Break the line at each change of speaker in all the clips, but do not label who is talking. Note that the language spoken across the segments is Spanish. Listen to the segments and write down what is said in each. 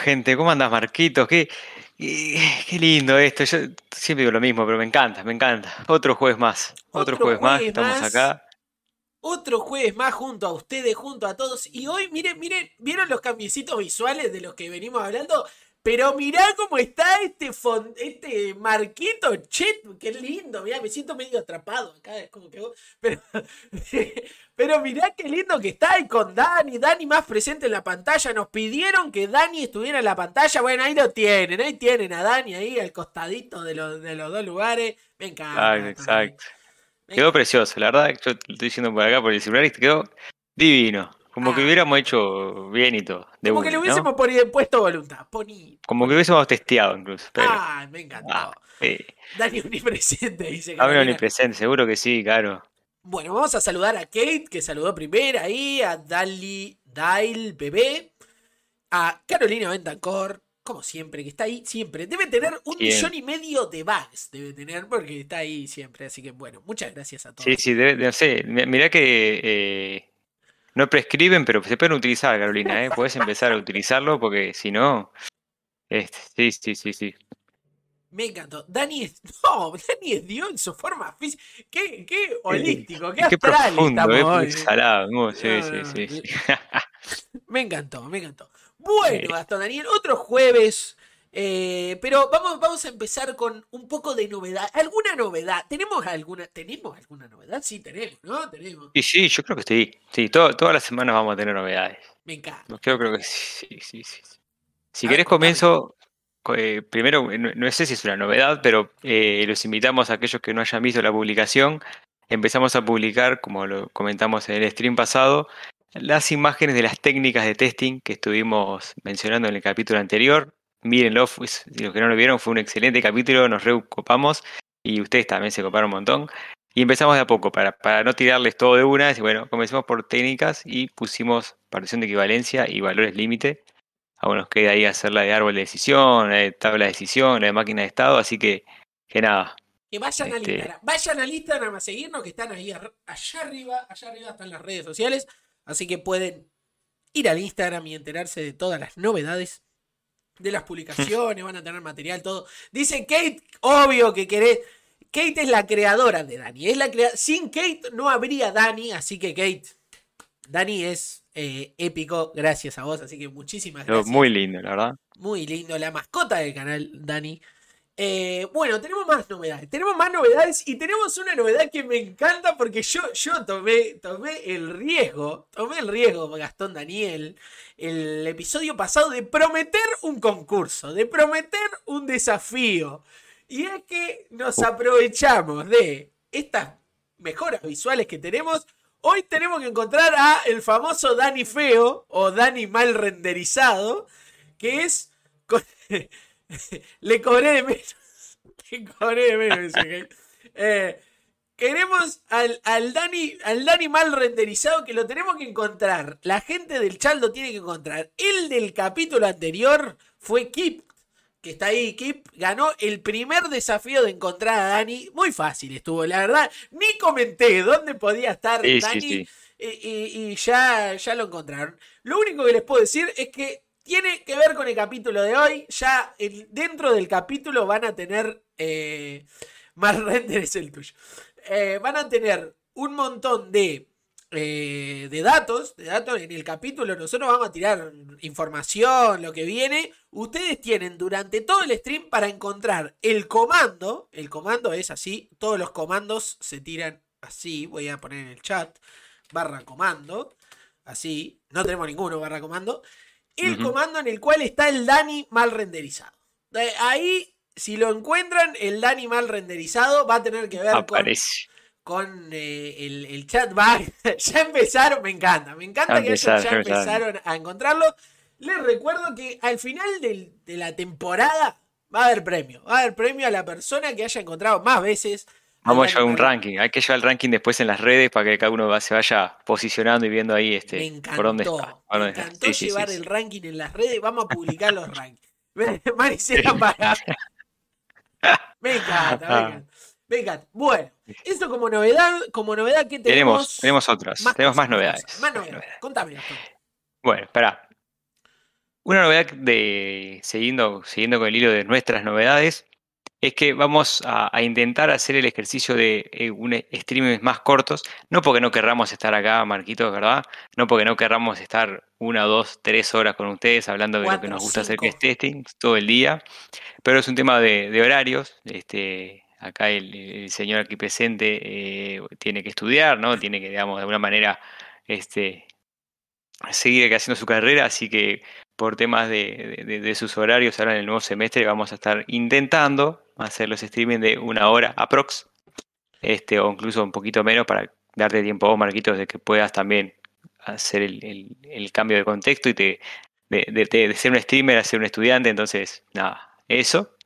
gente? ¿Cómo andas, Marquitos? Qué, qué, lindo esto. Yo siempre digo lo mismo, pero me encanta, me encanta. Otro jueves más. Otro, jueves, más. Estamos acá.
Otro jueves más junto a ustedes, junto a todos. Y hoy, miren, miren, ¿vieron los cambiecitos visuales de los que venimos hablando? Pero mirá cómo está este este marquito, che, qué lindo, mirá, me siento medio atrapado acá, es como que pero, pero mirá qué lindo que está ahí con Dani, Dani más presente en la pantalla, nos pidieron que Dani estuviera en la pantalla, bueno, ahí lo tienen, ahí tienen a Dani ahí al costadito de los, de los dos lugares, me encanta.
Exacto, Quedó precioso, la verdad, yo lo estoy diciendo por acá por el celular y quedó divino. Como que ah. hubiéramos hecho bien y todo.
Como que le hubiésemos puesto voluntad.
Como que hubiésemos testeado incluso.
Ah, me encantó. Ah, Dani omnipresente, dice.
Dani omnipresente, seguro que sí, claro.
Bueno, vamos a saludar a Kate, que saludó primero ahí, a Dali, Dail, Bebé, a Carolina Ventacor, como siempre, que está ahí siempre. Debe tener un millón y medio de bugs, debe tener, porque está ahí siempre. Así que bueno, muchas gracias a todos.
Sí, sí, debe, no sé, mirá que eh, no prescriben, pero se pueden utilizar, Carolina, ¿eh? Puedes empezar a utilizarlo porque si no. Este, sí, sí, sí, sí.
Me encantó. Dani es. No, Dani es Dios en su forma física. Qué, qué holístico, qué, qué astral profundo, estamos
eh, salado. Sí, sí, sí,
Me encantó, me encantó. Bueno, Gastón Daniel, otro jueves eh, pero vamos, vamos a empezar con un poco de novedad. ¿Alguna novedad? ¿Tenemos alguna, ¿tenemos alguna novedad? Sí, tenemos, ¿no? Tenemos.
Sí, sí, yo creo que sí. Sí, todas las semanas vamos a tener novedades.
Me encanta.
Creo, creo que sí, sí, sí. Si querés comienzo, eh, primero, no, sé si es una novedad, pero eh, los invitamos a aquellos que no hayan visto la publicación. Empezamos a publicar, como lo comentamos en el stream pasado, las imágenes de las técnicas de testing que estuvimos mencionando en el capítulo anterior mírenlo, si los que no lo vieron, fue un excelente capítulo, nos recopamos y ustedes también se coparon un montón. Y empezamos de a poco, para, para no tirarles todo de una, y bueno, comencemos por técnicas y pusimos partición de equivalencia y valores límite. Aún nos queda ahí hacer la de árbol de decisión, la de tabla de decisión, la de máquina de estado, así que, que nada.
Que vayan al este Instagram, vayan al Instagram a seguirnos, que están ahí allá arriba, allá arriba están las redes sociales, así que pueden ir al Instagram y enterarse de todas las novedades de las publicaciones, van a tener material, todo. Dice Kate, obvio que querés. Kate es la creadora de Dani. Es la crea Sin Kate no habría Dani, así que Kate, Dani es eh, épico, gracias a vos, así que muchísimas gracias.
Muy lindo, la verdad.
Muy lindo, la mascota del canal, Dani. Eh, bueno, tenemos más novedades. Tenemos más novedades y tenemos una novedad que me encanta porque yo, yo tomé, tomé el riesgo, tomé el riesgo, Gastón Daniel, el episodio pasado de prometer un concurso, de prometer un desafío. Y es que nos aprovechamos de estas mejoras visuales que tenemos. Hoy tenemos que encontrar a el famoso Dani feo o Dani mal renderizado, que es... le cobré de menos. Le cobré de menos. Eh, queremos al, al, Dani, al Dani mal renderizado que lo tenemos que encontrar. La gente del chat lo tiene que encontrar. El del capítulo anterior fue Kip. Que está ahí, Kip ganó el primer desafío de encontrar a Dani. Muy fácil estuvo, la verdad. Ni comenté dónde podía estar Dani. Y, ya, ya lo encontraron. Lo único que les puedo decir es que tiene que ver con el capítulo de hoy. Ya dentro del capítulo van a tener. Eh, más render es el tuyo. Eh, van a tener un montón de, eh, de datos. De datos en el capítulo. Nosotros vamos a tirar información, lo que viene. Ustedes tienen durante todo el stream para encontrar el comando. El comando es así. Todos los comandos se tiran así. Voy a poner en el chat. Barra comando. Así. No tenemos ninguno barra comando el comando en el cual está el Dani mal renderizado. Ahí, si lo encuentran, el Dani mal renderizado va a tener que ver con, eh, el, chat. ya empezaron, me encanta, me encanta que ya, empezaron a encontrarlo. Les recuerdo que al final de la temporada va a haber premio. Va a haber premio a la persona que haya encontrado más veces
Vamos a llevar un ranking. Hay que llevar el ranking después en las redes para que cada uno se vaya posicionando y viendo ahí este
por dónde está. me encantó llevar el ranking en las redes. Vamos a publicar los rankings. Maricela para. Me encanta, me encanta. Venga, bueno, esto como novedad, como novedad que tenemos.
Tenemos, tenemos otras, tenemos más novedades.
Más novedades. Contame.
Bueno, espera. Una novedad de siguiendo, siguiendo con el hilo de nuestras novedades es que vamos a, a intentar hacer el ejercicio de eh, un streaming más cortos, no porque no querramos estar acá, Marquitos, ¿verdad? No porque no querramos estar una, dos, tres horas con ustedes hablando de lo que nos gusta hacer, que es testing, todo el día, pero es un tema de, de horarios. Este, acá el, señor aquí presente eh, tiene que estudiar, ¿no? Tiene que, digamos, de alguna manera este, seguir haciendo su carrera, así que por temas de, de- sus horarios ahora en el nuevo semestre vamos a estar intentando hacer los streaming de una hora aprox, este, o incluso un poquito menos para darte tiempo a vos, Marquitos, de que puedas también hacer el, el- cambio de contexto y te, de- de ser un streamer a ser un estudiante, entonces, nada, eso.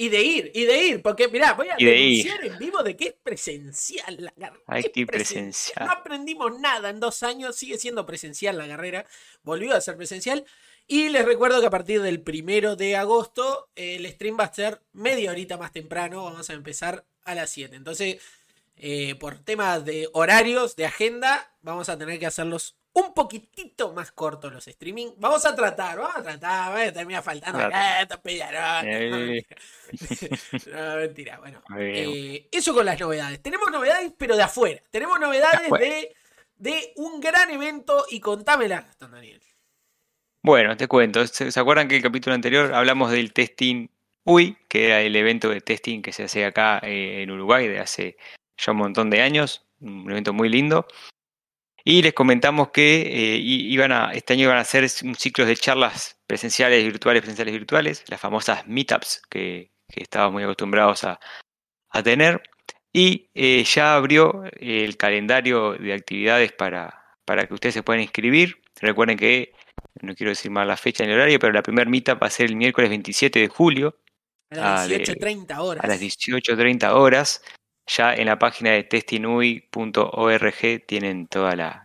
Y de ir, y de ir, porque mirá, voy a
Y de ir.
denunciar en vivo de que es presencial la carrera.
Hay que ir
presencial.
presencial.
No aprendimos nada en dos años, sigue siendo presencial la carrera, volvió a ser presencial. Y les recuerdo que a partir del primero de agosto el stream va a ser media horita más temprano, vamos a empezar a las 7. Entonces, eh, por temas de horarios, de agenda, vamos a tener que hacerlos un poquitito más cortos los streaming. Vamos a tratar, vamos a tratar, va a terminar faltando
Claro.
acá, estos pellarones.
Eh.
No, mentira, bueno. Eh, eso con las novedades. Tenemos novedades, pero de afuera. Tenemos novedades
afuera.
de, de un gran evento y contámela, Gastón Daniel.
Bueno, te cuento. ¿Se, se acuerdan que el capítulo anterior hablamos del testing UI, que era el evento de testing que se hace acá eh, en Uruguay de hace ya un montón de años? Un evento muy lindo. Y les comentamos que eh, i- iban a, este año iban a hacer un ciclo de charlas presenciales, virtuales, presenciales, virtuales, las famosas meetups que, que estábamos muy acostumbrados a, a tener. Y eh, ya abrió el calendario de actividades para, para que ustedes se puedan inscribir. Recuerden que no quiero decir mal la fecha ni el horario, pero la primera meetup va a ser el miércoles 27 de julio
A las
Ah, de-
18.30 horas.
a las 18.30 horas. Ya en la página de testinui.org tienen toda la,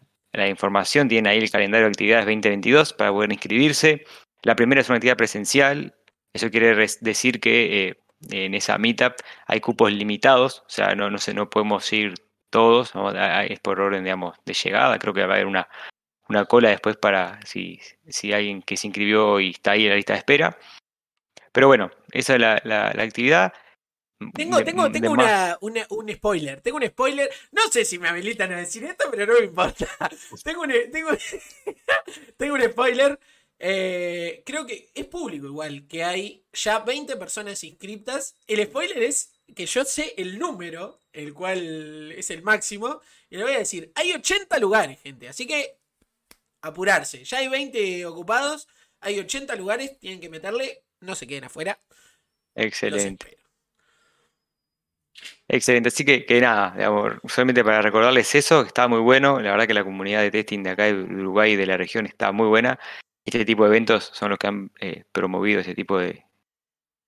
información, tienen ahí el calendario de actividades 2022 para poder inscribirse. La primera es una actividad presencial, eso quiere decir que eh, en esa meetup hay cupos limitados, o sea, no, no, podemos ir todos, es por orden, digamos, de llegada, creo que va a haber una, una cola después para si, si alguien que se inscribió y está ahí en la lista de espera. Pero bueno, esa es la- la actividad.
Tengo,
De-
tengo,
de
tengo una, una- un spoiler. Tengo un spoiler. No sé si me habilitan a decir esto, pero no me importa. Tengo un, tengo, tengo un spoiler. Eh, creo que es público igual, que hay ya 20 personas inscriptas. El spoiler es que yo sé el número, el cual es el máximo. Y le voy a decir, hay 80 lugares, gente. Así que apurarse. Ya hay 20 ocupados, hay 80 lugares, tienen que meterle, no se queden afuera.
Excelente. Excelente, así que, que nada, digamos, solamente para recordarles eso, que está muy bueno, la verdad que la comunidad de testing de acá de Uruguay y de la región está muy buena. Este tipo de eventos son los que han eh, promovido ese tipo de,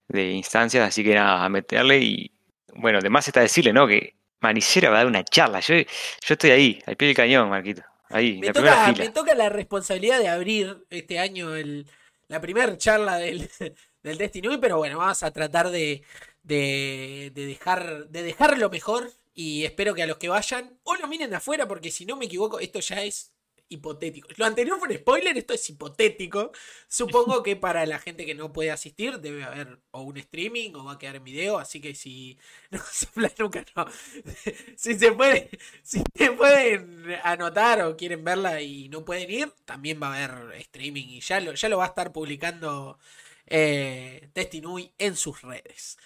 de instancias, así que nada, a meterle y bueno, además está decirle, ¿no? Que Manicera va a dar una charla, yo, yo estoy ahí, al pie del cañón, Marquito, ahí,
Me
la primera
toca,
fila.
me toca la responsabilidad de abrir este año el, la primera charla del, del Destiny, pero bueno, vamos a tratar de, de, de dejar, de dejarlo mejor y espero que a los que vayan o lo miren de afuera porque si no me equivoco esto ya es hipotético. Lo anterior fue un spoiler, esto es hipotético. Supongo que para la gente que no puede asistir debe haber o un streaming o va a quedar en video, así que si no sopla nunca no. si se si se pueden anotar o quieren verla y no pueden ir, también va a haber streaming y ya lo, ya lo va a estar publicando eh, Testinui en sus redes.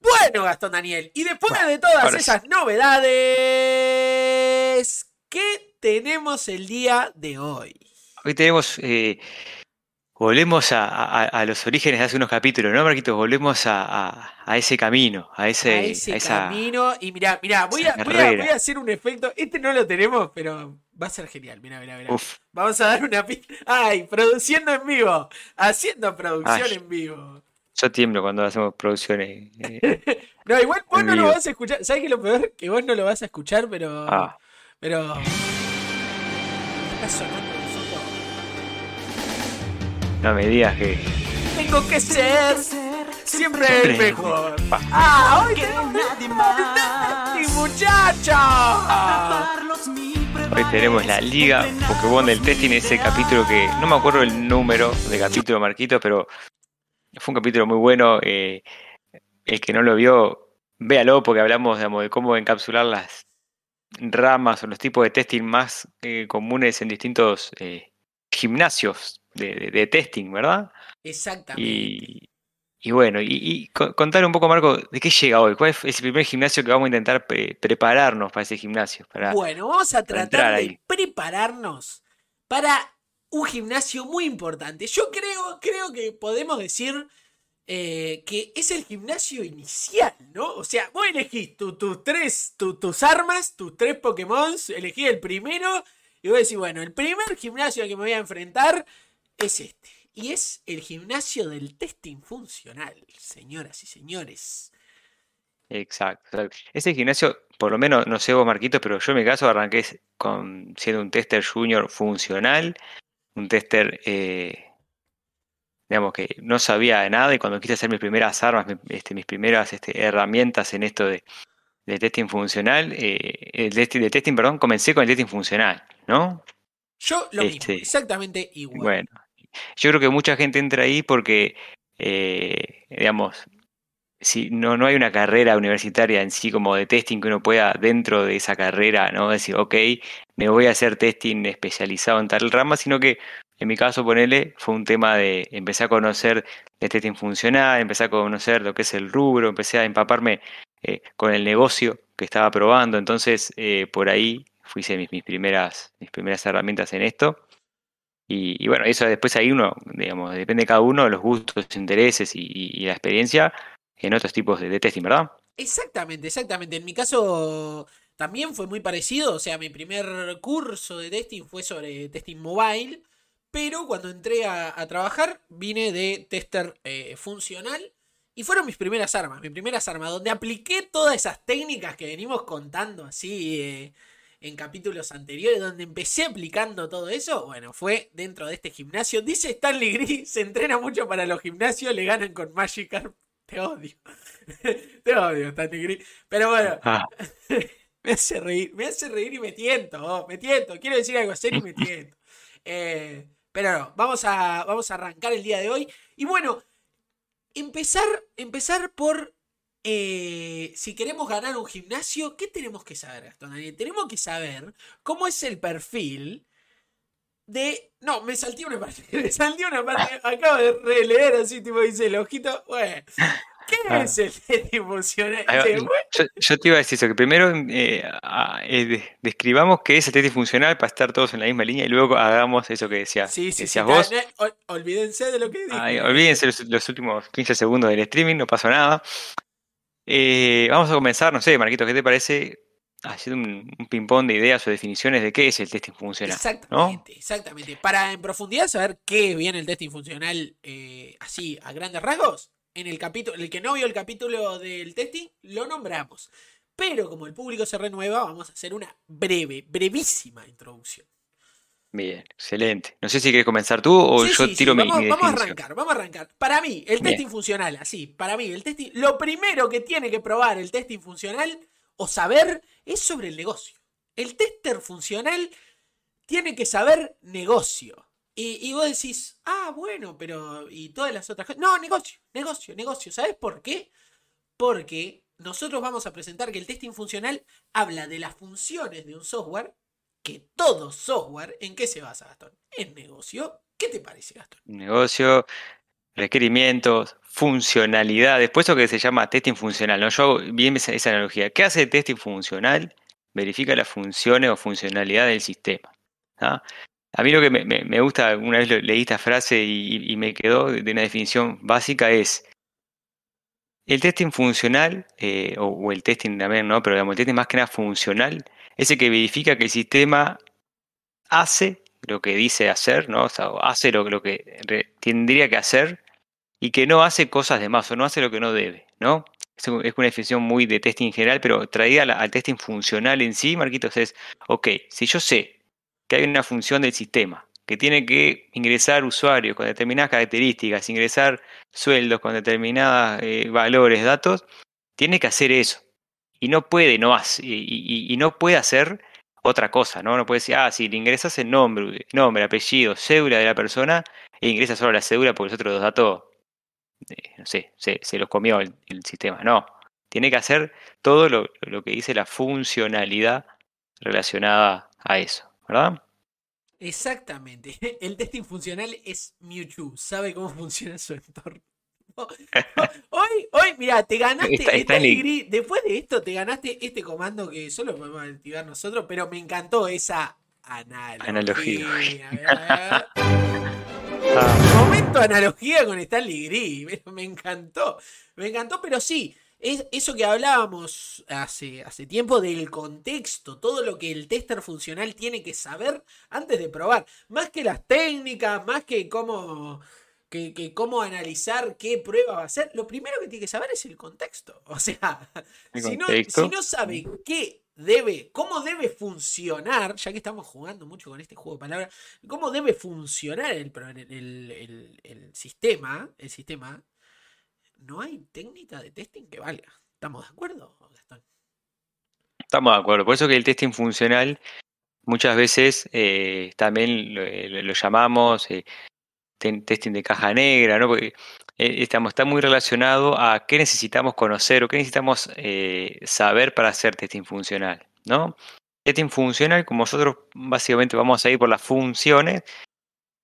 Bueno, Gastón Daniel, y después
Bueno,
de todas
sí.
esas novedades, ¿qué tenemos el día de hoy?
Hoy tenemos, eh, volvemos a, a- a los orígenes de hace unos capítulos, ¿no, Marquito? Volvemos a, ese camino, a ese, esa-
camino. Y mirá, mirá, voy voy, voy a hacer un efecto. Este no lo tenemos, pero va a ser genial. Mirá, mirá, mirá.
Uf,
Vamos a dar una pista. ¡Ay! Produciendo en vivo. Haciendo producción
Ay.
en vivo.
Yo tiemblo cuando hacemos producciones. eh,
No, igual vos no lo vas a escuchar. ¿Sabes qué es lo peor? Que vos no lo vas a escuchar, pero.
ah,
Pero. Está sonando
no me digas que.
Tengo que ser siempre el mejor. ¡Ah! ¡Hoy tenemos nadie más! muchacho!
Hoy tenemos la Liga Pokémon del Testing, ese capítulo que no me acuerdo el número de capítulo, Marquito, pero fue un capítulo muy bueno. Eh, el que no lo vio, véalo porque hablamos de cómo encapsular las ramas o los tipos de testing más eh, comunes en distintos eh, gimnasios de, testing, ¿verdad?
Exactamente.
Y, bueno, y, contar un poco, Marco, ¿de qué llega hoy? ¿Cuál es el primer gimnasio que vamos a intentar prepararnos para ese gimnasio?
bueno, vamos a tratar de prepararnos para un gimnasio muy importante. Yo creo, creo que podemos decir eh, que es el gimnasio inicial, ¿no? O sea, vos elegís tus tres, tus armas, tus tres Pokémon, elegí el primero y vos decís, bueno, el primer gimnasio al que me voy a enfrentar es este. Y es el gimnasio del testing funcional, señoras y señores.
Exacto. Ese gimnasio, por lo menos, no sé vos, Marquitos, pero yo en mi caso arranqué con, siendo un tester junior funcional, un tester eh, digamos que no sabía de nada y cuando quise hacer mis primeras armas, este, mis primeras este, herramientas en esto de, testing funcional, eh, el testing, de testing, perdón, comencé con el testing funcional, ¿no?
Yo lo mismo, este, exactamente igual.
Bueno, yo creo que mucha gente entra ahí porque, eh, digamos, si no, no hay una carrera universitaria en sí como de testing que uno pueda dentro de esa carrera, ¿no? Decir, ok, me voy a hacer testing especializado en tal rama, sino que en mi caso, ponele, fue un tema de empezar a conocer el testing funcional, empecé a conocer lo que es el rubro, empecé a empaparme eh, con el negocio que estaba probando. Entonces, eh, por ahí fui mis, mis, primeras, mis primeras herramientas en esto. Y, bueno, eso después ahí uno, digamos, depende de cada uno, de los gustos, intereses y, la experiencia en otros tipos de, de testing, ¿verdad?
Exactamente, exactamente. En mi caso también fue muy parecido. O sea, mi primer curso de testing fue sobre testing mobile. Pero cuando entré a, trabajar, vine de tester eh, funcional. Y fueron mis primeras armas, mis primeras armas, donde apliqué todas esas técnicas que venimos contando así eh, en capítulos anteriores, donde empecé aplicando todo eso. Bueno, fue dentro de este gimnasio. Dice Stanley Gris, se entrena mucho para los gimnasios, le ganan con Magikarp. Te odio. Te odio, Stanley Gris. Pero bueno. Ah. me hace reír, me hace reír y me tiento, oh, me tiento. Quiero decir algo serio y me tiento. Eh, pero no, vamos a, vamos a arrancar el día de hoy. Y bueno, empezar, empezar por eh, si queremos ganar un gimnasio, ¿qué tenemos que saber, Gastón Daniel? Tenemos que saber cómo es el perfil de. No, me salté una parte. Me salté una parte. Acabo de releer así, tipo, dice el ojito. Bueno, ¿Qué ah. es el testing funcional?
Yo, te iba a decir eso, que primero eh, eh, describamos qué es el testing funcional para estar todos en la misma línea y luego hagamos eso que, decías, sí, sí, decías vos.
olvídense de lo que dije.
olvídense los, últimos 15 segundos del streaming, no pasó nada. Eh, vamos a comenzar, no sé, Marquito, ¿qué te parece? Haciendo un, ping-pong de ideas o definiciones de qué es el testing funcional.
Exactamente, exactamente. Para en profundidad saber qué viene el testing funcional así a grandes rasgos, en el capítulo, el que no vio el capítulo del testing, lo nombramos. Pero como el público se renueva, vamos a hacer una breve, brevísima introducción.
Bien, excelente. No sé si quieres comenzar tú o yo tiro mi,
vamos, vamos a arrancar, vamos a arrancar. Para mí, el testing funcional, así, para mí, el testing, lo primero que tiene que probar el testing funcional o saber es sobre el negocio. El tester funcional tiene que saber negocio. Y, vos decís, ah, bueno, pero. ¿Y todas las otras cosas? No, negocio, negocio, negocio. ¿Sabes por qué? Porque nosotros vamos a presentar que el testing funcional habla de las funciones de un software, que todo software, ¿en qué se basa, Gastón? En negocio. ¿Qué te parece, Gastón?
Negocio, requerimientos, funcionalidad. Después eso que se llama testing funcional. ¿no? Yo hago bien esa, esa analogía. ¿Qué hace el testing funcional? Verifica las funciones o funcionalidad del sistema. ¿ah? A mí lo que me, gusta, una vez leí esta frase y, me quedó de una definición básica es el testing funcional, eh, o, el testing también, ¿no? Pero digamos, el testing más que nada funcional, es el que verifica que el sistema hace lo que dice hacer, ¿no? O sea, hace lo, lo que tendría que hacer y que no hace cosas de más o no hace lo que no debe, ¿no? Es una definición muy de testing general, pero traída al testing funcional en sí, Marquitos, es, ok, si yo sé que hay una función del sistema que tiene que ingresar usuarios con determinadas características, ingresar sueldos con determinados eh, valores, datos, tiene que hacer eso. Y no puede, no hace, y, no puede hacer otra cosa, ¿no? No puede decir, ah, si le ingresas el nombre, nombre, apellido, cédula de la persona, e ingresa solo la cédula porque los otros dos datos, eh, no sé, se, los comió el, sistema. No, tiene que hacer todo lo, lo que dice la funcionalidad relacionada a eso, ¿verdad?
Exactamente. El testing funcional es Mewtwo. Sabe cómo funciona su entorno. Hoy, hoy, mira, te ganaste Después de esto, te ganaste este comando que solo podemos activar nosotros, pero me encantó esa analogía. analogía. Ah. Momento analogía con Stanley Gris. Me encantó. Me encantó, pero sí. Es eso que hablábamos hace, hace tiempo del contexto, todo lo que el tester funcional tiene que saber antes de probar. Más que las técnicas, más que cómo, que, cómo analizar qué prueba va a hacer, lo primero que tiene que saber es el contexto. O sea, si no, si no, sabe qué debe, cómo debe funcionar, ya que estamos jugando mucho con este juego de palabras, cómo debe funcionar el, el, el sistema, el sistema no hay técnica de testing que valga. ¿Estamos de acuerdo, Gastón?
Estamos de acuerdo. Por eso que el testing funcional muchas veces eh, también lo, llamamos eh, testing de caja negra, ¿no? Porque eh, estamos, está muy relacionado a qué necesitamos conocer o qué necesitamos saber para hacer testing funcional, ¿no? Testing funcional, como nosotros básicamente vamos a ir por las funciones,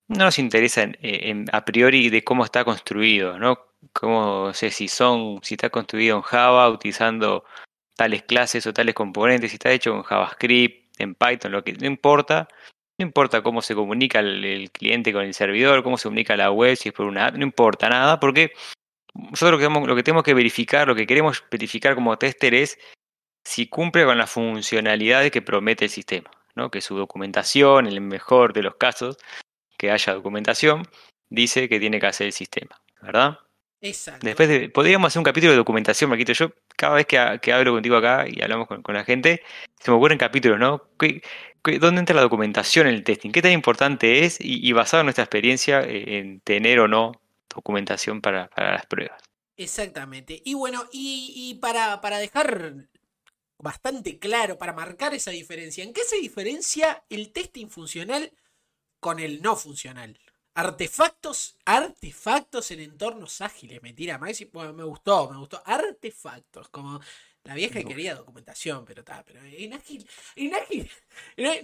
no nos interesa a priori de cómo está construido, ¿no? Cómo, sé si son, si está construido en Java utilizando tales clases o tales componentes, si está hecho en JavaScript, en Python, lo que no importa. No importa cómo se comunica el, cliente con el servidor, cómo se comunica la web, si es por una app, no importa nada, porque nosotros lo que, lo que tenemos que verificar, lo que queremos verificar como tester es si cumple con las funcionalidades que promete el sistema, ¿no? que su documentación, en el mejor de los casos, que haya documentación, dice que tiene que hacer el sistema, ¿verdad?
Exacto.
Después podríamos hacer un capítulo de documentación, Marquito. Yo cada vez que, hablo contigo acá y hablamos con, la gente, se me ocurren capítulos, ¿no? dónde entra la documentación en el testing? ¿Qué tan importante es? Y, basado en nuestra experiencia, eh, en tener o no documentación para, las pruebas.
Exactamente. Y bueno, y, para, para dejar bastante claro, para marcar esa diferencia, ¿en qué se diferencia el testing funcional con el no funcional. Artefactos, artefactos en entornos ágiles. Mentira, Maxi, me gustó, me gustó. Artefactos, como la vieja quería documentación, pero está, pero en ágil, en ágil,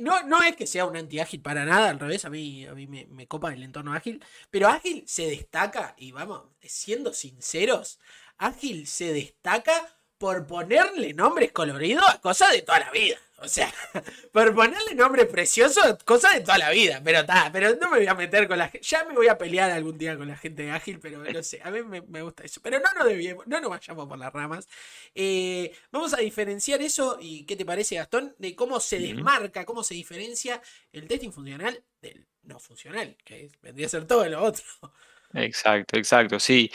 no, no es que sea un anti-ágil para nada, al revés, a mí, a mí me, me, copa el entorno ágil, pero ágil se destaca, y vamos, siendo sinceros, ágil se destaca por ponerle nombres coloridos a cosas de toda la vida. O sea, por ponerle nombre precioso, cosas de toda la vida. Pero está, pero no me voy a meter con la gente. Ya me voy a pelear algún día con la gente de ágil, pero no sé, a mí me, gusta eso. Pero no nos debíamos, no nos vayamos por las ramas. Eh, vamos a diferenciar eso, y ¿qué te parece, Gastón? De cómo se desmarca, cómo se diferencia el testing funcional del no funcional, que vendría a ser todo lo otro.
Exacto, exacto, sí.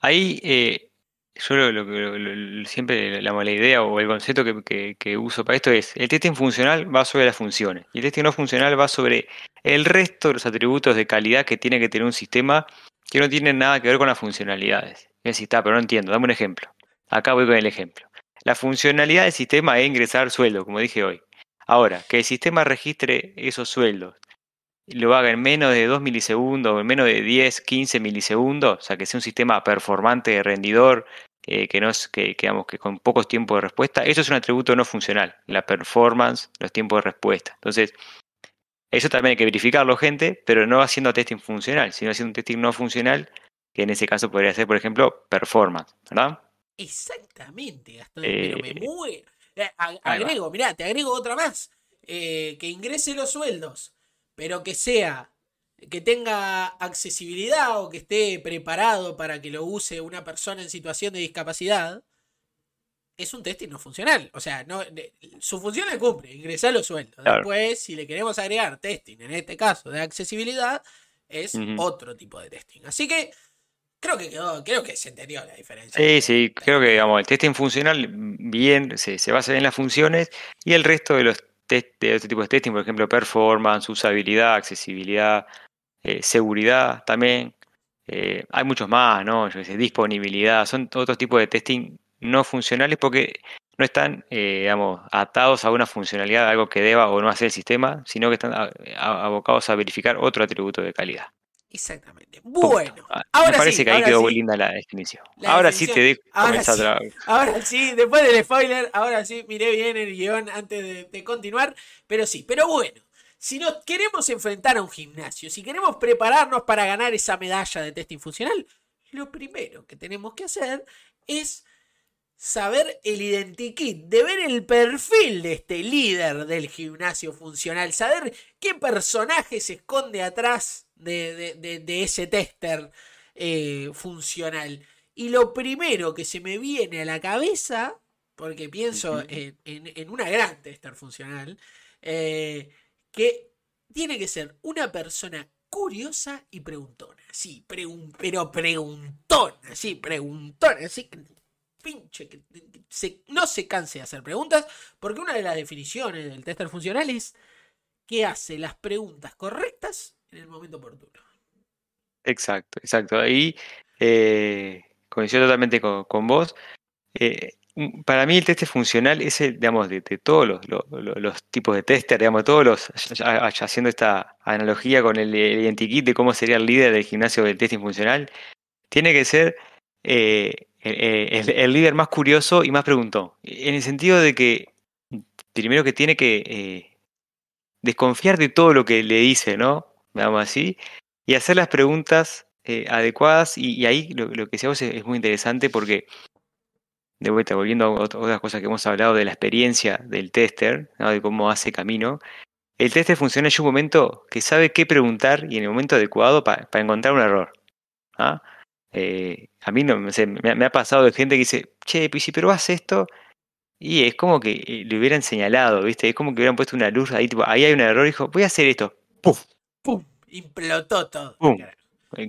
Ahí eh, yo lo, siempre la mala idea o el concepto que, uso para esto es, el testing funcional va sobre las funciones y el testing no funcional va sobre el resto de los atributos de calidad que tiene que tener un sistema que no tienen nada que ver con las funcionalidades. Es decir, está, pero no entiendo, dame un ejemplo. Acá voy con el ejemplo. La funcionalidad del sistema es ingresar sueldo, como dije hoy. Ahora, que el sistema registre esos sueldos lo haga en menos de 2 milisegundos o en menos de 10, 15 milisegundos, o sea, que sea un sistema performante, rendidor, eh, que, no que, digamos, que con pocos tiempos de respuesta, eso es un atributo no funcional, la performance, los tiempos de respuesta. Entonces, eso también hay que verificarlo, gente, pero no haciendo testing funcional, sino haciendo un testing no funcional, que en ese caso podría ser, por ejemplo, performance, ¿verdad?
Exactamente, Gastón, pero me eh, mueve. Eh, agrego, mirá, te agrego otra más. que ingrese los sueldos, pero que sea que tenga accesibilidad o que esté preparado para que lo use una persona en situación de discapacidad, es un testing no funcional. O sea, no, su función la cumple, ingresar los sueldos. Después, si le queremos agregar testing, en este caso de accesibilidad, es otro tipo de testing. Así que creo que creo que se entendió la diferencia.
Sí, sí, creo que digamos, el testing funcional bien se, se basa en las funciones y el resto de los de otro tipo de testing, por ejemplo, performance, usabilidad, accesibilidad, eh, seguridad también. Eh, hay muchos más, ¿no? Yo sé, disponibilidad, son otros tipos de testing no funcionales porque no están, eh, digamos, atados a una funcionalidad, algo que deba o no hacer el sistema, sino que están abocados a verificar otro atributo de calidad.
Exactamente. Bueno,
ah, ahora Me parece que ahí quedó muy linda la definición. ahora sí te dejo
ahora sí, Ahora sí, después del spoiler, ahora sí, miré bien el guion antes de continuar, pero sí, pero bueno. Si nos queremos enfrentar a un gimnasio, si queremos prepararnos para ganar esa medalla de testing funcional, lo primero que tenemos que hacer es saber el identikit, de ver el perfil de este líder del gimnasio funcional, saber qué personaje se esconde atrás de, ese tester eh, funcional. Y lo primero que se me viene a la cabeza, porque pienso en, una gran tester funcional, eh, que tiene que ser una persona curiosa y preguntona. Sí, pero preguntona, sí, preguntona, que pinche, que no se canse de hacer preguntas, porque una de las definiciones del tester funcional es que hace las preguntas correctas en el momento oportuno.
Exacto, exacto. Ahí eh, coincido totalmente con, vos. Eh, Mm, para mí el test funcional es el, digamos, de, todos los, tipos de tester, digamos, todos los, haciendo esta analogía con el, identikit de cómo sería el líder del gimnasio del testing funcional, tiene que ser eh, el, líder más curioso y más preguntón. En el sentido de que, primero que tiene que desconfiar de todo lo que le dice, ¿no? Así, y hacer las preguntas eh, adecuadas, y, ahí lo, que decíamos es muy interesante porque de vuelta, volviendo a otras cosas que hemos hablado de la experiencia del tester, de cómo hace camino, el tester funciona en un momento que sabe qué preguntar y en el momento adecuado para encontrar un error. ¿ah? Eh, a mí no, me, ha pasado de gente que dice, che, pero haz esto. Y es como que eh, le hubieran señalado, ¿viste? Es como que hubieran puesto una luz ahí, tipo, ahí hay un error, dijo, voy a hacer esto. ¡Puf!
¡Pum! Implotó todo.
¡Pum!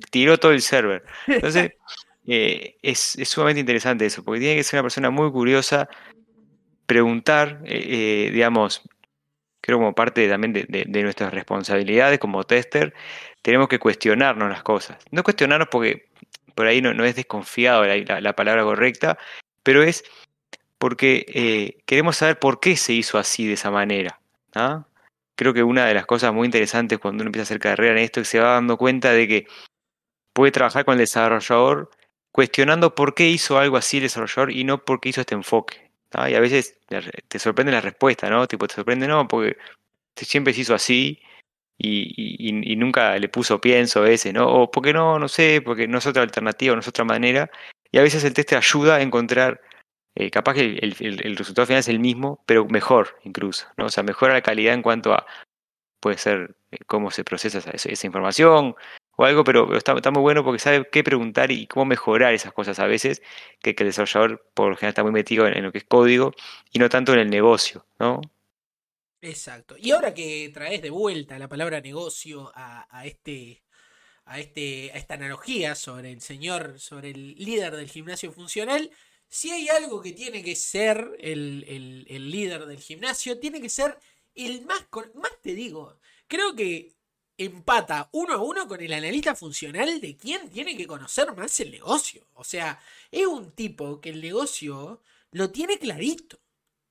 Tiró todo el server. Entonces, eh, es, sumamente interesante eso, porque tiene que ser una persona muy curiosa, preguntar, eh, eh, digamos, creo como parte también de, nuestras responsabilidades como tester, tenemos que cuestionarnos las cosas. No cuestionarnos porque por ahí no, es desconfiado la, palabra correcta, pero es porque queremos saber por qué se hizo así de esa manera. ¿ah? Creo que una de las cosas muy interesantes cuando uno empieza a hacer carrera en esto es que se va dando cuenta de que puede trabajar con el desarrollador cuestionando por qué hizo algo así el desarrollador y no por qué hizo este enfoque. Y a veces te sorprende la respuesta, ¿no? Tipo, te sorprende, no, porque siempre se hizo así y, nunca le puso pienso ese, ¿no? O porque no, no sé, porque no es otra alternativa, no es otra manera. Y a veces el test te ayuda a encontrar, eh, capaz que el, resultado final es el mismo, pero mejor incluso, ¿no? O sea, mejora la calidad en cuanto a, puede ser, eh, cómo se procesa esa información, o algo, pero está, muy bueno porque sabe qué preguntar y cómo mejorar esas cosas a veces, que, el desarrollador por lo general está muy metido en, lo que es código y no tanto en el negocio, ¿no?
Exacto. Y ahora que traes de vuelta la palabra negocio a, este a este a esta analogía sobre el señor, sobre el líder del gimnasio funcional, si hay algo que tiene que ser el, el líder del gimnasio, tiene que ser el más, más te digo, creo que empata uno a uno con el analista funcional de quien tiene que conocer más el negocio. O sea, es un tipo que el negocio lo tiene clarito.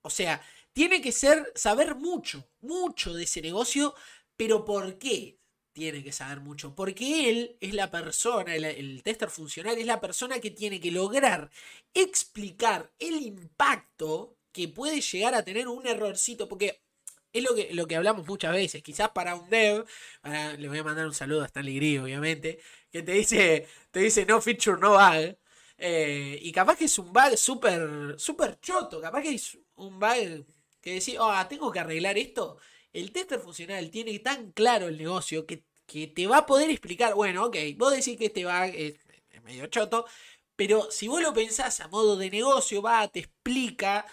O sea, tiene que ser, saber mucho, mucho de ese negocio, pero ¿por qué? Tiene que saber mucho, porque él es la persona, el, tester funcional es la persona que tiene que lograr explicar el impacto que puede llegar a tener un errorcito, porque es lo que, lo que hablamos muchas veces. Quizás para un dev, le voy a mandar un saludo a Stanley Gris, obviamente, que te dice, te dice no feature, no bug. Eh, y capaz que es un bug súper super choto, capaz que es un bug que decís, oh, tengo que arreglar esto. El tester funcional tiene tan claro el negocio que, que te va a poder explicar, bueno, ok, vos decís que este bug es, es medio choto, pero si vos lo pensás a modo de negocio, va, te explica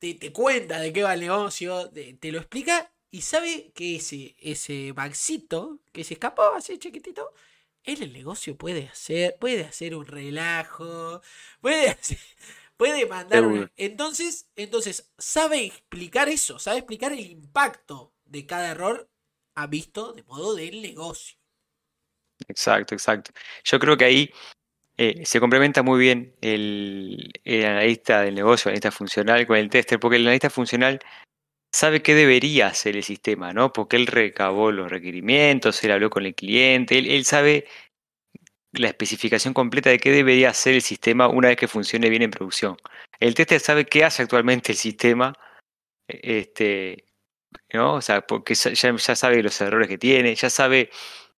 te, cuenta de qué va el negocio, te, lo explica y sabe que ese, ese que se escapó así chiquitito, él el negocio puede hacer, puede hacer un relajo, puede hacer, Puede mandar. Entonces, entonces, sabe explicar eso, sabe explicar el impacto de cada error ha visto de modo del negocio.
Exacto, exacto. Yo creo que ahí eh, se complementa muy bien el, analista del negocio, el analista funcional con el tester, porque el analista funcional sabe qué debería hacer el sistema, ¿no? Porque él recabó los requerimientos, él habló con el cliente, él, sabe la especificación completa de qué debería hacer el sistema una vez que funcione bien en producción. El tester sabe qué hace actualmente el sistema, este, ¿no? O sea, porque ya, sabe los errores que tiene, ya sabe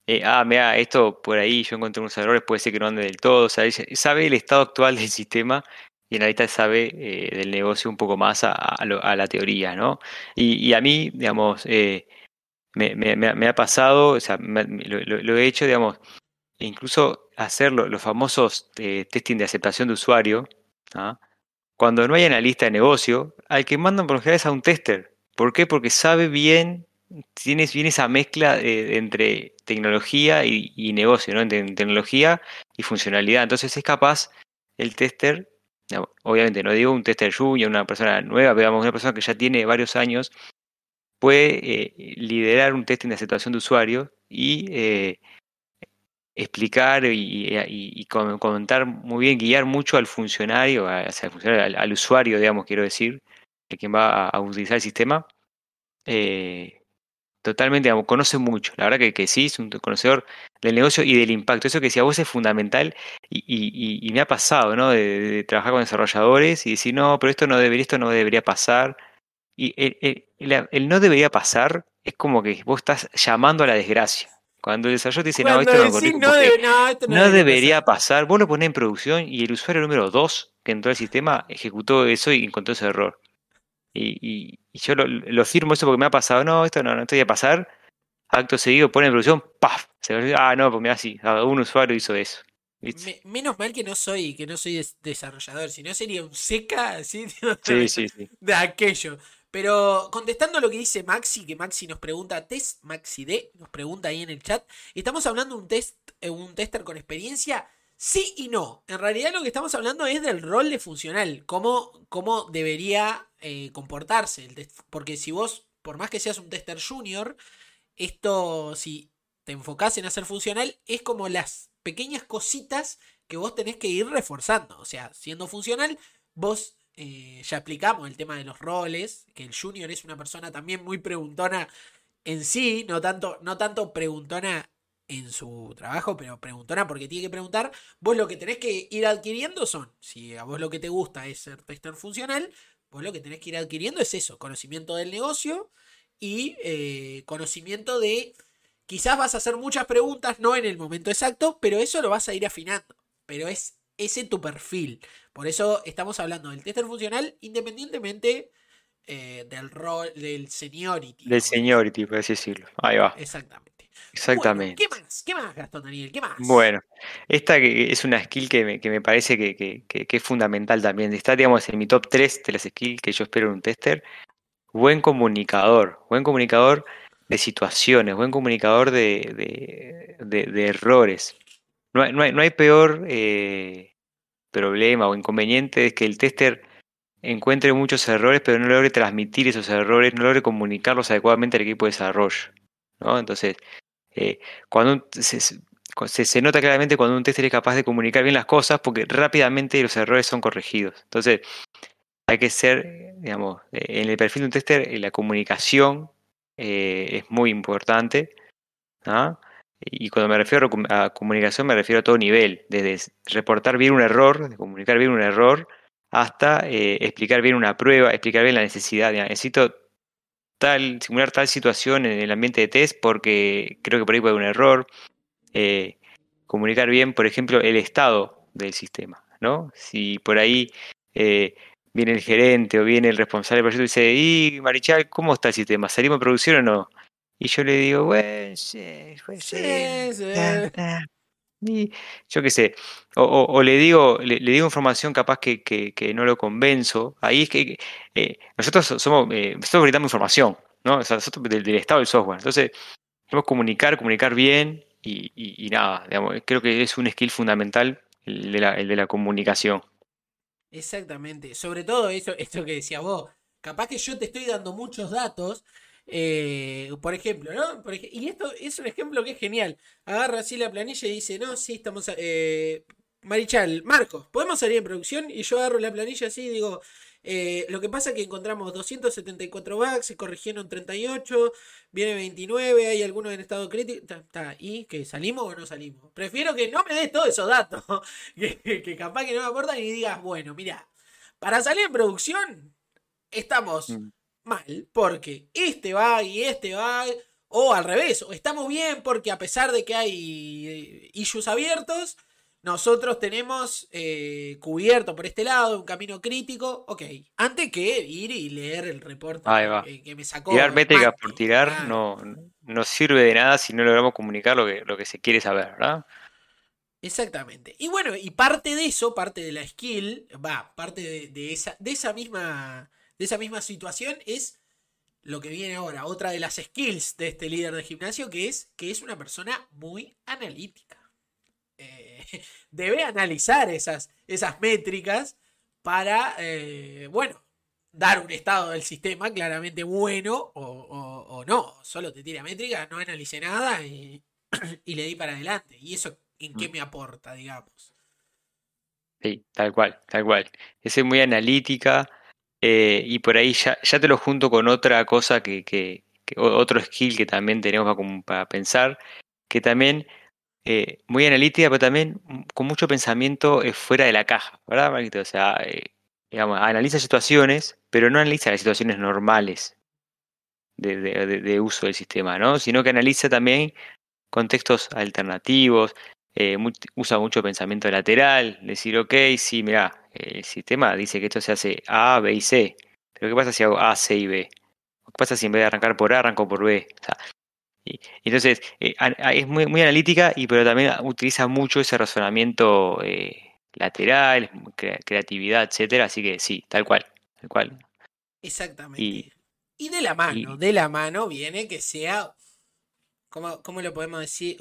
eh, ah, mira, esto por ahí yo encontré unos errores, puede ser que no ande del todo, o sea, sabe el estado actual del sistema y en realidad sabe eh, del negocio un poco más a, la teoría, ¿no? Y, a mí, digamos, eh, me, ha pasado, o sea, lo, he hecho, digamos, incluso hacer los famosos testing de aceptación de usuario, ¿ah? cuando no hay analista de negocio, al que mandan por lo general es a un tester. ¿Por qué? Porque sabe bien tienes bien esa mezcla eh, entre tecnología y, negocio, ¿no? Entre tecnología y funcionalidad. Entonces es capaz el tester, obviamente no digo un tester junior, una persona nueva, pero una persona que ya tiene varios años, puede eh, liderar un testing de aceptación de usuario y eh, explicar y, comentar muy bien, guiar mucho al funcionario, al, usuario, digamos, quiero decir, quien va a, utilizar el sistema, Totalmente, conoce mucho. La verdad que, que, sí, es un conocedor del negocio y del impacto. Eso que decía vos es fundamental y, me ha pasado, ¿no? De, trabajar con desarrolladores y decir, no, pero esto no debería, esto no debería pasar. Y el, no debería pasar es como que vos estás llamando a la desgracia. Cuando el desarrollador dice, no, esto no, no, debería pasar. Vos lo ponés en producción y el usuario número 2 que entró al sistema ejecutó eso y encontró ese error. Y, yo lo, firmo eso porque me ha pasado, no, esto no, no estoy a pasar. Acto seguido pone en producción, ¡paf! ah, no, pues mira, sí, un usuario hizo eso.
menos mal que no soy, que no soy desarrollador, si no sería un seca
sí, sí, sí.
de aquello. Pero contestando lo que dice Maxi, que Maxi nos pregunta, test Maxi D, nos pregunta ahí en el chat, estamos hablando de un test, eh, un tester con experiencia. Sí y no. En realidad lo que estamos hablando es del rol de funcional, cómo, cómo debería eh, comportarse. Porque si vos, por más que seas un tester junior, esto, si te enfocás en hacer funcional, es como las pequeñas cositas que vos tenés que ir reforzando. O sea, siendo funcional, vos eh, ya explicamos el tema de los roles, que el junior es una persona también muy preguntona en sí, no tanto, no tanto preguntona en su trabajo, pero preguntona porque tiene que preguntar. Vos lo que tenés que ir adquiriendo son, si a vos lo que te gusta es ser tester funcional, vos lo que tenés que ir adquiriendo es eso, conocimiento del negocio y eh, conocimiento de, quizás vas a hacer muchas preguntas, no en el momento exacto, pero eso lo vas a ir afinando. Pero es ese tu perfil. Por eso estamos hablando del tester funcional independientemente eh, del rol, del seniority.
Del seniority, por así decirlo. Ahí va.
Exactamente.
Exactamente.
¿Qué más? ¿Qué más, Gastón Daniel? ¿Qué más?
Bueno, esta es una skill que me, que me parece que, es fundamental también. Está, digamos, en mi top 3 de las skills que yo espero en un tester. Buen comunicador. Buen comunicador de situaciones. Buen comunicador de, de, errores. No hay, no hay, no hay peor eh, problema o inconveniente que el tester encuentre muchos errores, pero no logre transmitir esos errores, no logre comunicarlos adecuadamente al equipo de desarrollo. ¿no? Entonces, eh, cuando se, nota claramente cuando un tester es capaz de comunicar bien las cosas porque rápidamente los errores son corregidos. Entonces, hay que ser, digamos, en el perfil de un tester, eh, la comunicación eh, es muy importante. Y cuando me refiero a comunicación, me refiero a todo nivel, desde reportar bien un error, comunicar bien un error, hasta explicar bien una prueba, explicar bien la necesidad. Necesito simular tal situación en el ambiente de test porque creo que por ahí puede haber un error. Eh, comunicar bien, por ejemplo, el estado del sistema, ¿no? Si por ahí eh, viene el gerente o viene el responsable del proyecto y dice, y Marichal, ¿cómo está el sistema? ¿Salimos de producción o no? Y yo le digo, bueno, sí, sí, Y yo qué sé, o, le digo le, digo información capaz que, que, no lo convenzo. Ahí es que eh, nosotros somos, eh, nosotros brindamos información, ¿no? nosotros del, estado del software. Entonces, tenemos que comunicar, comunicar bien y, nada, digamos, creo que es un skill fundamental el de la, comunicación.
Exactamente. Sobre todo eso, esto que decía vos. Capaz que yo te estoy dando muchos datos. Eh, por ejemplo, ¿no? Y esto es un ejemplo que es genial. Agarra así la planilla y dice, no, sí, estamos... eh, Marichal, Marcos, ¿podemos salir en producción? Y yo agarro la planilla así y digo, eh, lo que pasa es que encontramos 274 bugs, se corrigieron 38, viene 29, hay algunos en estado crítico. ta, ¿Y que salimos o no salimos? Prefiero que no me des todos esos datos, que capaz que no me aportan y digas, bueno, mira, para salir en producción estamos
Mm.
Mal porque este bug y este bug, o al revés, o estamos bien porque a pesar de que hay eh, issues abiertos, nosotros tenemos eh, cubierto por este lado un camino crítico, ok, antes que ir y leer el reporte que,
va.
me sacó.
Tirar métricas por tirar no, no sirve de nada si no logramos comunicar lo que, lo que se quiere saber, ¿verdad?
Exactamente. Y bueno, y parte de eso, parte de la skill, va, parte de, de esa, de esa misma. De esa misma situación es lo que viene ahora. Otra de las skills de este líder de gimnasio, que es que es una persona muy analítica. Eh, debe analizar esas, esas métricas para, eh, bueno, dar un estado del sistema claramente bueno o, o- o no. Solo te tira métrica, no analicé nada y, y le di para adelante. ¿Y eso en qué me aporta, digamos?
Sí, tal cual, tal cual. Ese es muy analítica eh, y por ahí ya, ya te lo junto con otra cosa que, que- otro skill que también tenemos para, pensar, que también eh, muy analítica, pero también con mucho pensamiento eh, fuera de la caja, ¿verdad, Marquito? O sea, eh, digamos, analiza situaciones, pero no analiza las situaciones normales de, de- de- uso del sistema, ¿no? Sino que analiza también contextos alternativos, usa mucho pensamiento lateral, decir, ok, sí, mira, el sistema dice que esto se hace A, B y C, pero ¿qué pasa si hago A, C y B? ¿Qué pasa si en vez de arrancar por A, arranco por B? O sea, y, entonces, eh, es muy, muy analítica, y pero también utiliza mucho ese razonamiento eh, lateral, crea- creatividad, etcétera, así que sí, tal cual, tal cual.
Exactamente.
Y-
Y, de la mano,
y-
de la mano viene que sea, ¿cómo, cómo lo podemos decir?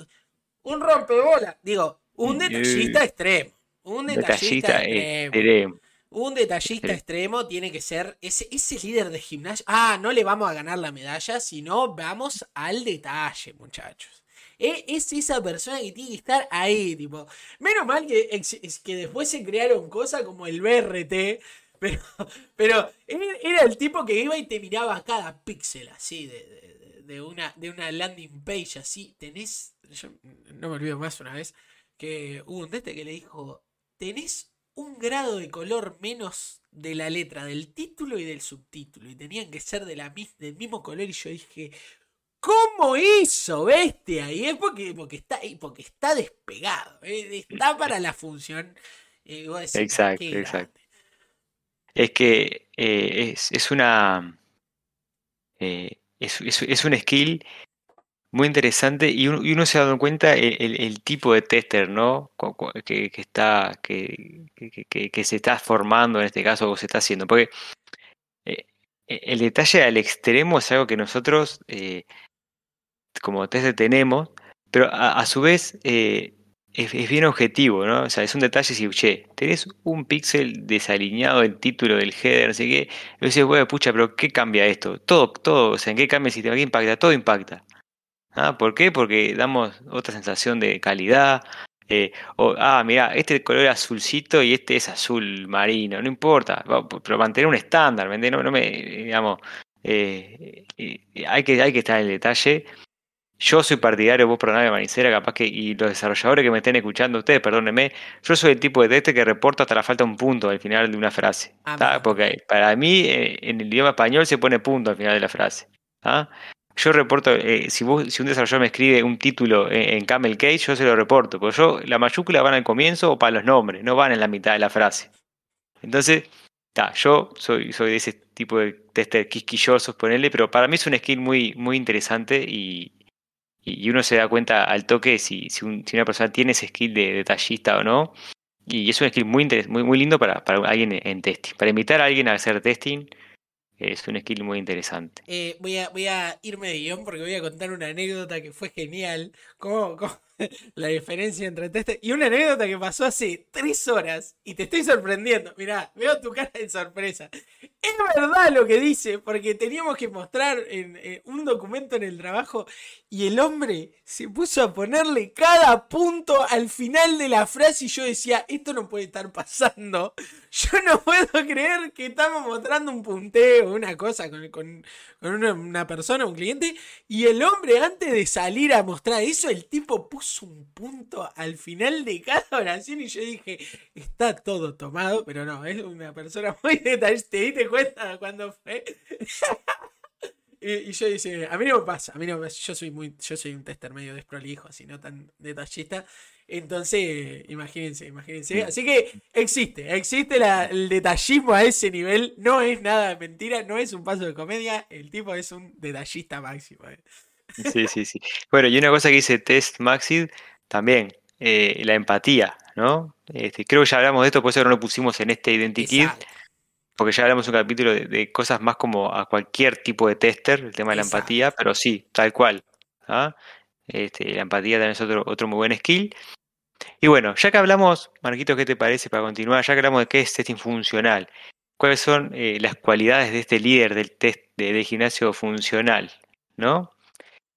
Un rompebola. Digo, un detallista extremo. Un detallista,
Detallista
extremo.
extremo.
Un detallista
Extremo.
extremo tiene que ser ese, ese líder de gimnasio. Ah, no le vamos a ganar la medalla, sino vamos al detalle, muchachos. E- Es esa persona que tiene que estar ahí, tipo. Menos mal que, es que después se crearon cosas como el BRT, pero, pero era era el tipo que iba y te miraba cada píxel así de, de- de una, de una landing page así. Tenés, yo no me olvido más una vez que hubo un dete que le dijo, tenés un grado de color menos de la letra del título y del subtítulo y tenían que ser de la, del mismo color y yo dije, ¿cómo hizo bestia? Y es porque, porque, está, porque está despegado, eh, está para la función. Decís,
Exacto,
"Qué
exacto.
grande".
Es que eh, es, es una. eh, es, es- es un skill muy interesante y uno, y uno se ha dado cuenta el, tipo de tester, ¿no? Que, que está, que, se está formando en este caso o se está haciendo. Porque eh, el detalle al extremo es algo que nosotros eh, como tester tenemos, pero a, a su vez eh, es, bien objetivo, ¿no? O sea, es un detalle si, che, tenés un píxel desalineado del título del header, no sé qué, y dices, bueno, pucha, pero ¿qué cambia esto? Todo, todo, o sea, ¿en qué cambia el sistema? ¿Qué impacta? Todo impacta. ¿Ah? ¿Por qué? Porque damos otra sensación de calidad. eh, o, ah, mira, este color es azulcito y este es azul marino, no importa, pero mantener un estándar, ¿me? No, no me, digamos, eh, eh, hay, que, hay que estar en el detalle. Yo soy partidario, vos perdoname, Manicera, capaz que, y los desarrolladores que me estén escuchando, ustedes, perdónenme, yo soy el tipo de teste que reporta hasta la falta un punto al final de una frase.
Ah.
Porque para mí, eh, en el idioma español se pone punto al final de la frase. ¿tá? Yo reporto, eh, si, vos, si un desarrollador me escribe un título en, en Camel Case, yo se lo reporto, porque yo, la mayúscula van al comienzo o para los nombres, no van en la mitad de la frase. Entonces, ta, yo soy, de ese tipo de tester quisquillosos, ponerle, pero para mí es un skill muy, muy interesante y, uno se da cuenta al toque si, si, un- si una persona tiene ese skill de detallista o no. Y es un skill muy, muy, muy lindo para, para alguien en testing. Para invitar a alguien a hacer testing, es un skill muy interesante.
Eh, voy, a, voy a irme de guion porque voy a contar una anécdota que fue genial. ¿Cómo, cómo, la diferencia entre tester y una anécdota que pasó hace tres horas y te estoy sorprendiendo. Mirá, veo tu cara de sorpresa. Es verdad lo que dice, porque teníamos que mostrar en, un documento en el trabajo y el hombre se puso a ponerle cada punto al final de la frase y yo decía, esto no puede estar pasando. Yo no puedo creer que estamos mostrando un punteo, una cosa con, con, una, una persona, un cliente, y el hombre antes de salir a mostrar eso, el tipo puso un punto al final de cada oración y yo dije, está todo tomado, pero no, es una persona muy detallista. ¿Te diste cuenta cuando fue? y, yo dije, a mí no me pasa, a mí no me yo soy muy, yo soy un tester medio desprolijo, así no tan detallista. Entonces, imagínense, imagínense. Así que existe, existe el detallismo a ese nivel. No es nada de mentira, no es un paso de comedia. El tipo es un detallista máximo. Eh.
Sí, sí, sí. Bueno, y una cosa que dice Test Maxid también, eh, la empatía, ¿no? Este, creo que ya hablamos de esto, por eso no lo pusimos en este Identikit, porque ya hablamos un capítulo de, cosas más como a cualquier tipo de tester, el tema de la empatía, pero sí, tal cual. ¿ah? Este, la empatía también es otro, otro muy buen skill. Y bueno, ya que hablamos, Marquito, ¿qué te parece para continuar? Ya que hablamos de qué es testing funcional, ¿cuáles son eh, las cualidades de este líder del test de gimnasio funcional? ¿No?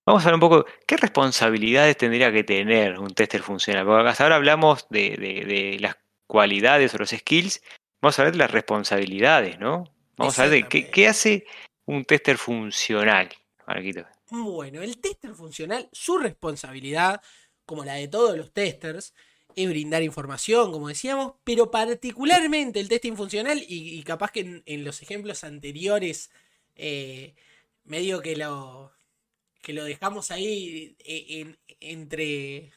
Vamos a hablar un poco, ¿qué responsabilidades tendría que tener un tester funcional? Porque hasta ahora hablamos de, las cualidades o los skills, vamos a hablar de las responsabilidades, ¿no? Vamos a ver de qué, hace un tester funcional, Marquito.
Bueno, el tester funcional, su responsabilidad, como la de todos los testers, es brindar información, como decíamos, pero particularmente el testing funcional, y, capaz que en, los ejemplos anteriores, eh, medio que lo, que lo dejamos ahí eh, entre,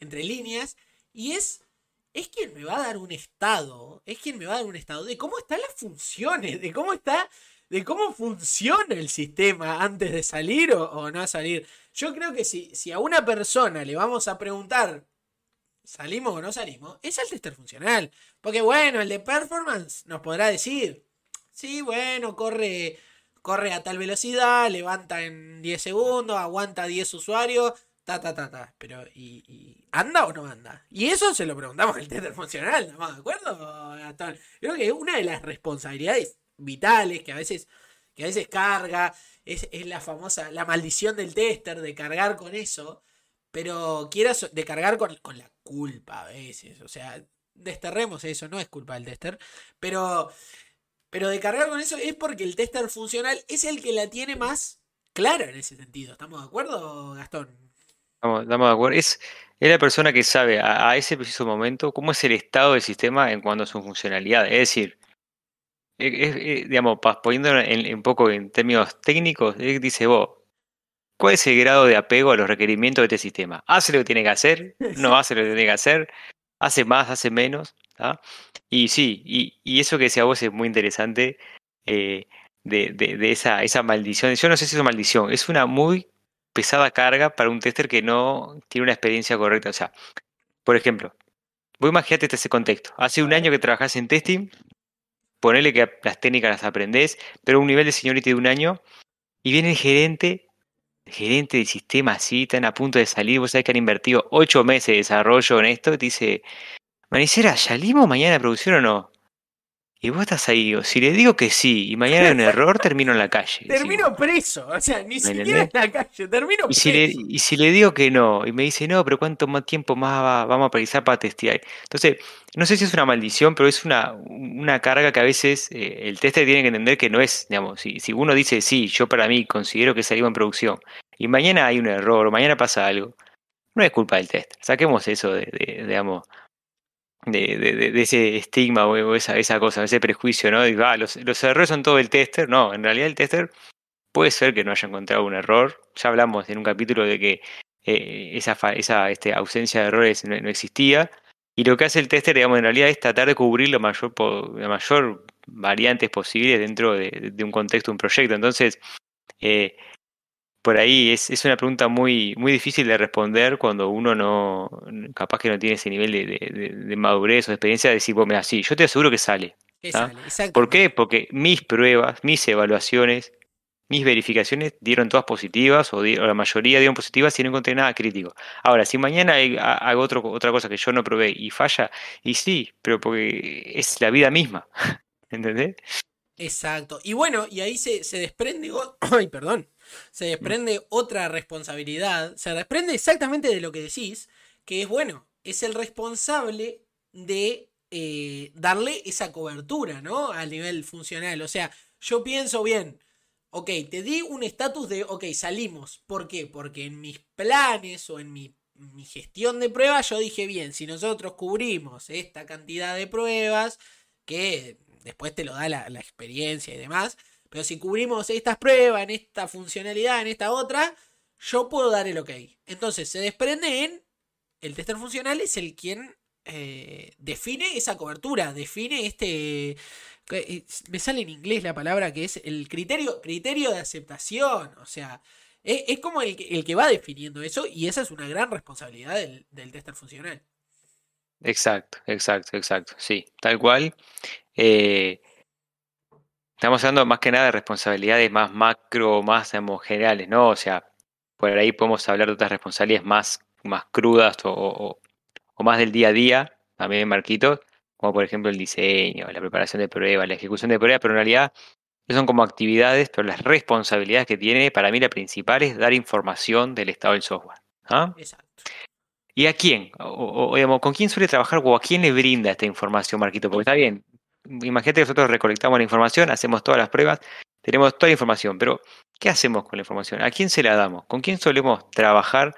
entre líneas, y es, es quien me va a dar un estado, es quien me va a dar un estado de cómo están las funciones, de cómo está, de cómo funciona el sistema antes de salir o, no salir. Yo creo que si, si a una persona le vamos a preguntar ¿Salimos o no salimos? Es el tester funcional. Porque bueno, el de performance nos podrá decir, sí, bueno, corre corre a tal velocidad, levanta en 10 segundos, aguanta 10 usuarios, ta, ta, ta, ta. Pero, ¿y, anda o no anda? Y eso se lo preguntamos al tester funcional, ¿no? ¿De acuerdo, Creo que una de las responsabilidades vitales que a veces, que a veces carga es, la famosa, la maldición del tester, de cargar con eso. Pero quieras, de cargar con, con la culpa a veces. O sea, desterremos eso, no es culpa del tester. Pero pero de cargar con eso es porque el tester funcional es el que la tiene más clara en ese sentido. ¿Estamos de acuerdo, Gastón?
Estamos, de acuerdo. Es, es, la persona que sabe a, ese preciso momento cómo es el estado del sistema en cuanto a su funcionalidad. Es decir, es, digamos, poniendo en, un poco en términos técnicos, dice vos, ¿cuál es el grado de apego a los requerimientos de este sistema? ¿Hace lo que tiene que hacer? ¿No hace lo que tiene que hacer? ¿Hace más? ¿Hace menos? Y sí, y, eso que decía vos es muy interesante eh, de, esa, esa maldición. Yo no sé si es una maldición, es una muy pesada carga para un tester que no tiene una experiencia correcta. O sea, por ejemplo, vos imagínate este contexto. Hace un año que trabajás en testing, ponele que las técnicas las aprendés, pero un nivel de seniority de un año, y viene el gerente, el gerente del sistema así, están a punto de salir, vos sabés que han invertido ocho meses de desarrollo en esto, y te dice, Manicera, ¿salimos mañana de producción o no? Y vos estás ahí, o si le digo que sí, y mañana hay un error, termino en la calle.
Termino preso, o sea, ni siquiera en la calle, termino
y Si le, y si le digo que no, y me dice, no, pero ¿cuánto más tiempo más vamos a precisar para testear? Entonces, no sé si es una maldición, pero es una, una carga que a veces eh, el tester tiene que entender que no es, digamos, si, si uno dice, sí, yo para mí considero que salimos en producción, y mañana hay un error, o mañana pasa algo, no es culpa del tester. Saquemos eso de, de digamos, de, de, ese estigma o esa, esa cosa, ese prejuicio, ¿no? De, ah, los, los, errores son todo el tester. No, en realidad el tester puede ser que no haya encontrado un error. Ya hablamos en un capítulo de que eh, esa, esa este, ausencia de errores no, existía. Y lo que hace el tester, digamos, en realidad es tratar de cubrir lo mayor, la mayor variantes posibles dentro de, un contexto, un proyecto. Entonces, eh, por ahí es, es, una pregunta muy, muy difícil de responder cuando uno no, capaz que no tiene ese nivel de, de, madurez o de experiencia de decir, bueno, mira, sí, yo te aseguro que sale.
¿Qué
¿ah?
sale?
¿Por qué? Porque mis pruebas, mis evaluaciones, mis verificaciones dieron todas positivas o, la mayoría dieron positivas y no encontré nada crítico. Ahora, si mañana hago otro, otra cosa que yo no probé y falla, y sí, pero porque es la vida misma. ¿Entendés?
Exacto. Y bueno, y ahí se, se desprende. Ay, perdón. Se desprende otra responsabilidad. Se desprende exactamente de lo que decís. Que es bueno, es el responsable de eh, darle esa cobertura, ¿no? A nivel funcional. O sea, yo pienso bien. Ok, te di un estatus de, ok, salimos. ¿Por qué? Porque en mis planes o en mi, mi gestión de pruebas yo dije, bien, si nosotros cubrimos esta cantidad de pruebas, que después te lo da la, la experiencia y demás, pero si cubrimos estas pruebas en esta funcionalidad, en esta otra, yo puedo dar el ok. Entonces se desprende en, el tester funcional es el quien eh, define esa cobertura, define este... eh, Me sale en inglés la palabra que es el criterio, criterio de aceptación. O sea, es, como el, que- el que va definiendo eso y esa es una gran responsabilidad del, del tester funcional.
Exacto, exacto, exacto. Sí, tal cual. Eh, estamos hablando más que nada de responsabilidades más macro, más digamos, generales, ¿no? O sea, por ahí podemos hablar de otras responsabilidades más, más crudas o, o- o más del día a día, también Marquitos, como por ejemplo el diseño, la preparación de pruebas, la ejecución de pruebas, pero en realidad son como actividades, pero las responsabilidades que tiene, para mí la principal es dar información del estado del software. ¿ah?
Exacto.
¿Y a quién? O, o- o, digamos, ¿Con quién suele trabajar o a quién le brinda esta información, Marquito? Porque está bien, imagínate que nosotros recolectamos la información, hacemos todas las pruebas, tenemos toda la información, pero ¿qué hacemos con la información? ¿A quién se la damos? ¿Con quién solemos trabajar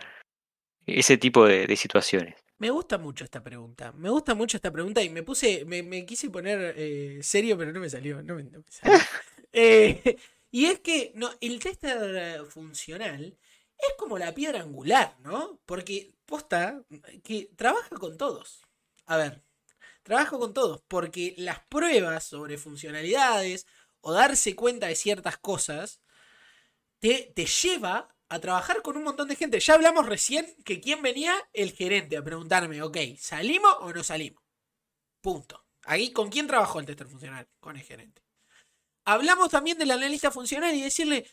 ese tipo de, de situaciones?
Me gusta mucho esta pregunta. Me gusta mucho esta pregunta y me puse, me, me quise poner eh, serio, pero no me salió. No me, no me salió. Eh, y es que no, el tester funcional es como la piedra angular, ¿no? Porque posta que trabaja con todos. A ver, trabaja con todos porque las pruebas sobre funcionalidades o darse cuenta de ciertas cosas te, te lleva a trabajar con un montón de gente. Ya hablamos recién que quién venía el gerente a preguntarme, ok, ¿salimos o no salimos? Punto. Ahí, ¿con quién trabajó el tester funcional? Con el gerente. Hablamos también del analista funcional y decirle,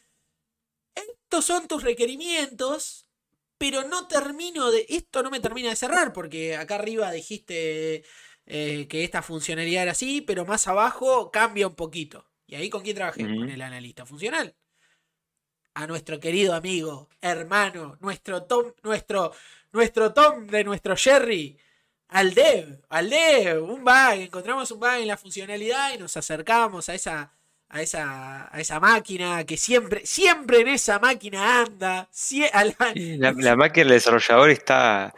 estos son tus requerimientos, pero no termino de, esto no me termina de cerrar, porque acá arriba dijiste eh, que esta funcionalidad era así, pero más abajo cambia un poquito. ¿Y ahí con quién trabajé? Con el analista funcional a nuestro querido amigo, hermano, nuestro Tom, nuestro, nuestro Tom de nuestro Jerry, al dev, al dev, un bug, encontramos un bug en la funcionalidad y nos acercamos a esa, a esa, a esa máquina que siempre, siempre en esa máquina anda, La,
la máquina del desarrollador está,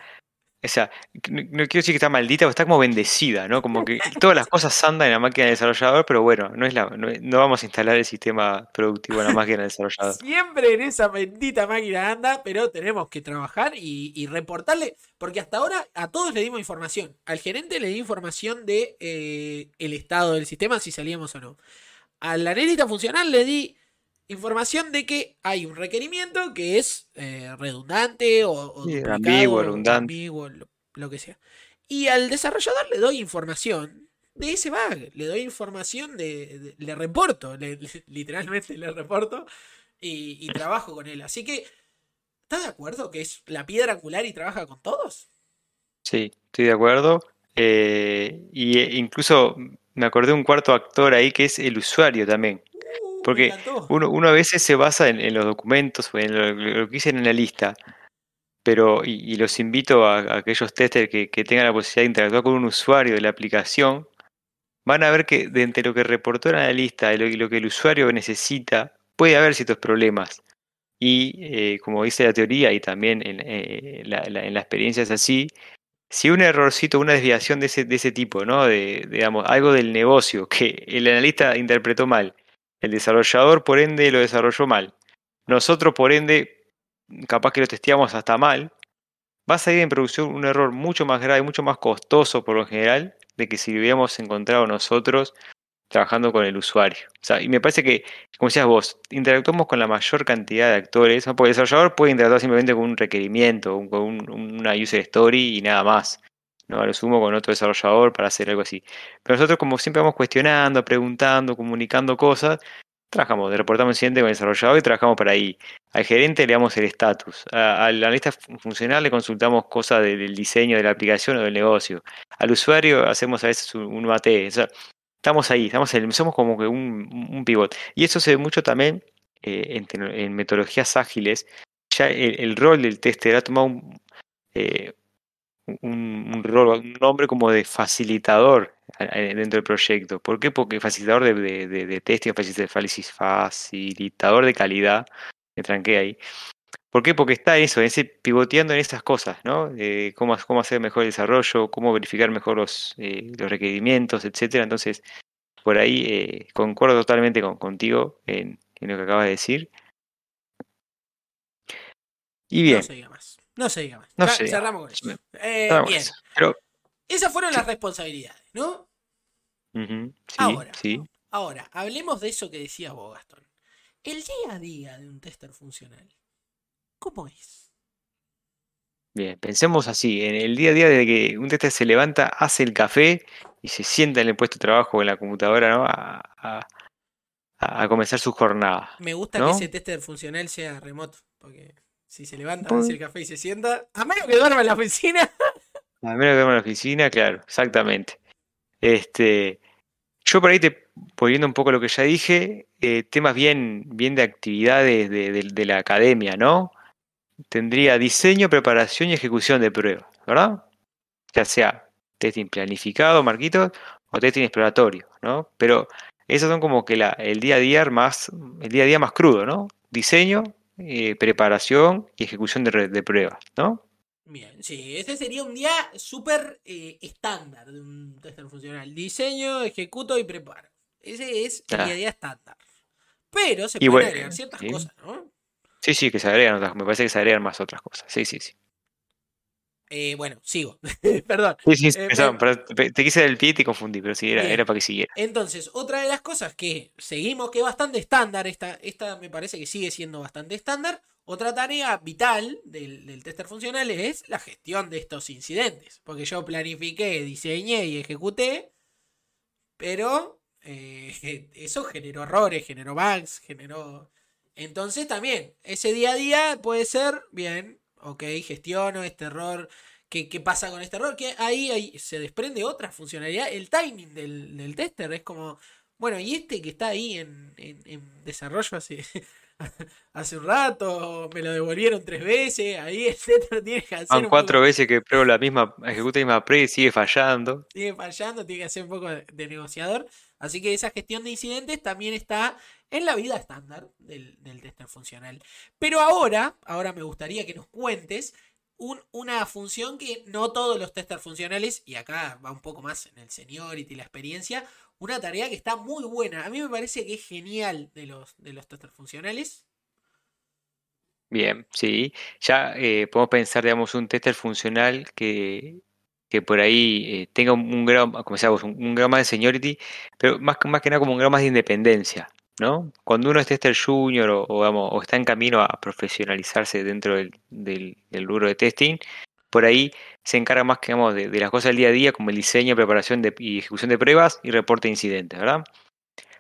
o sea, no, quiero decir que está maldita, pero está como bendecida, ¿no? Como que todas las cosas andan en la máquina del desarrollador, pero bueno, no es la, no, vamos a instalar el sistema productivo en la máquina del desarrollador.
Siempre en esa bendita máquina anda, pero tenemos que trabajar y, reportarle, porque hasta ahora a todos le dimos información. Al gerente le di información de eh, el estado del sistema, si salíamos o no. Al analista funcional le di información de que hay un requerimiento que es eh, redundante o, o
Sí, ambiguo, redundante.
ambiguo, lo, lo que sea. Y al desarrollador le doy información de ese bug, le doy información de, de- le reporto, le- le- literalmente le reporto y, y trabajo con él. Así que, ¿estás de acuerdo que es la piedra angular y trabaja con todos?
Sí, estoy de acuerdo. Eh, y eh, incluso me acordé de un cuarto actor ahí que es el usuario también. Porque uno, uno a veces se basa en, en los documentos o en lo, lo que dicen en la lista, pero, y, y los invito a, a aquellos testers que, que tengan la posibilidad de interactuar con un usuario de la aplicación, van a ver que de entre lo que reportó el analista y lo, y lo que el usuario necesita, puede haber ciertos problemas. Y eh, como dice la teoría y también en, eh, la, la- en la experiencia es así, si un errorcito, una desviación de ese, de ese tipo, ¿no? De, digamos, algo del negocio que el analista interpretó mal, el desarrollador por ende lo desarrolló mal, nosotros por ende capaz que lo testeamos hasta mal, va a salir en producción un error mucho más grave, mucho más costoso por lo general, de que si lo hubiéramos encontrado nosotros trabajando con el usuario. O sea, y me parece que, como decías vos, interactuamos con la mayor cantidad de actores, porque el desarrollador puede interactuar simplemente con un requerimiento, con un- una user story y nada más. ¿No? Lo sumo con otro desarrollador para hacer algo así. Pero nosotros, como siempre vamos cuestionando, preguntando, comunicando cosas, trabajamos, reportamos incidente con el desarrollador y trabajamos para ahí. Al gerente le damos el estatus. Al analista funcional le consultamos cosas del diseño de la aplicación o del negocio. Al usuario hacemos a veces un, AT. estamos ahí, estamos somos como que un, un, pivot. Y eso se ve mucho también eh, en, metodologías ágiles. Ya el, rol del tester ha tomado un, eh, un, rol, un nombre como de facilitador dentro del proyecto. ¿Por qué? Porque facilitador de, de, de, de testing, facilitador de calidad, me tranqué ahí. ¿Por qué? Porque está eso, ese pivoteando en esas cosas, ¿no? cómo, cómo hacer mejor el desarrollo, cómo verificar mejor los, eh, los requerimientos, etcétera. Entonces, por ahí eh, concuerdo totalmente con, contigo en, lo que acabas de decir.
Y bien. No se diga más. No Cerramos con eso. Eh, bien. Esas fueron las responsabilidades, ¿no? ahora, ahora, hablemos de eso que decía vos, Gastón. El día a día de un tester funcional, ¿cómo es?
Bien, pensemos así, en el día a día de que un tester se levanta, hace el café y se sienta en el puesto de trabajo en la computadora, ¿no? A, comenzar su jornada.
Me gusta que ese tester funcional sea remoto, porque si se levanta, hace el café y se sienta, a menos que duerma en la oficina.
A menos que duerma en la oficina, claro, exactamente. Este, yo por ahí te, poniendo un poco lo que ya dije, eh, temas bien, bien de actividades de, la academia, ¿no? Tendría diseño, preparación y ejecución de pruebas, ¿verdad? Ya sea testing planificado, Marquitos, o testing exploratorio, ¿no? Pero esos son como que la, el día a día más, el día a día más crudo, ¿no? Diseño, eh, preparación y ejecución de, pruebas, ¿no?
Bien, sí, ese sería un día súper eh, estándar de un tester funcional. Diseño, ejecuto y preparo. Ese es el día a día estándar. Pero se pueden agregar ciertas cosas, ¿no?
Sí, sí, que se agregan otras, me parece que se agregan más otras cosas. Sí, sí, sí.
Eh, bueno, sigo. Perdón.
Sí, sí, eh, te quise del pie y te confundí, pero sí, era, era, para que siguiera.
Entonces, otra de las cosas que seguimos que es bastante estándar, esta, esta me parece que sigue siendo bastante estándar. Otra tarea vital del, del tester funcional es la gestión de estos incidentes. Porque yo planifiqué, diseñé y ejecuté, pero eh, eso generó errores, generó bugs, generó... Entonces también, ese día a día puede ser, bien, ok, gestiono este error, ¿qué, qué pasa con este error? Que ahí, ahí, se desprende otra funcionalidad, el timing del, del, tester es como, bueno, y este que está ahí en, en, desarrollo hace, hace un rato, me lo devolvieron tres veces, ahí el tester tiene que hacer...
cuatro veces que pruebo la misma, ejecuta la misma pre y sigue fallando.
Sigue fallando, tiene que hacer un poco de negociador. Así que esa gestión de incidentes también está en la vida estándar del, tester funcional. Pero ahora, ahora me gustaría que nos cuentes una función que no todos los testers funcionales, y acá va un poco más en el seniority y la experiencia, una tarea que está muy buena. A mí me parece que es genial de los, de los testers funcionales.
Bien, sí. Ya eh, podemos pensar, digamos, un tester funcional que que por ahí eh, tenga un, grado, como decíamos, un, más de seniority, pero más, que nada como un grado de independencia, Cuando uno es tester junior o, está en camino a profesionalizarse dentro del, del, rubro de testing, por ahí se encarga más que digamos, de, las cosas del día a día, como el diseño, preparación y ejecución de pruebas y reporte de incidentes, ¿verdad?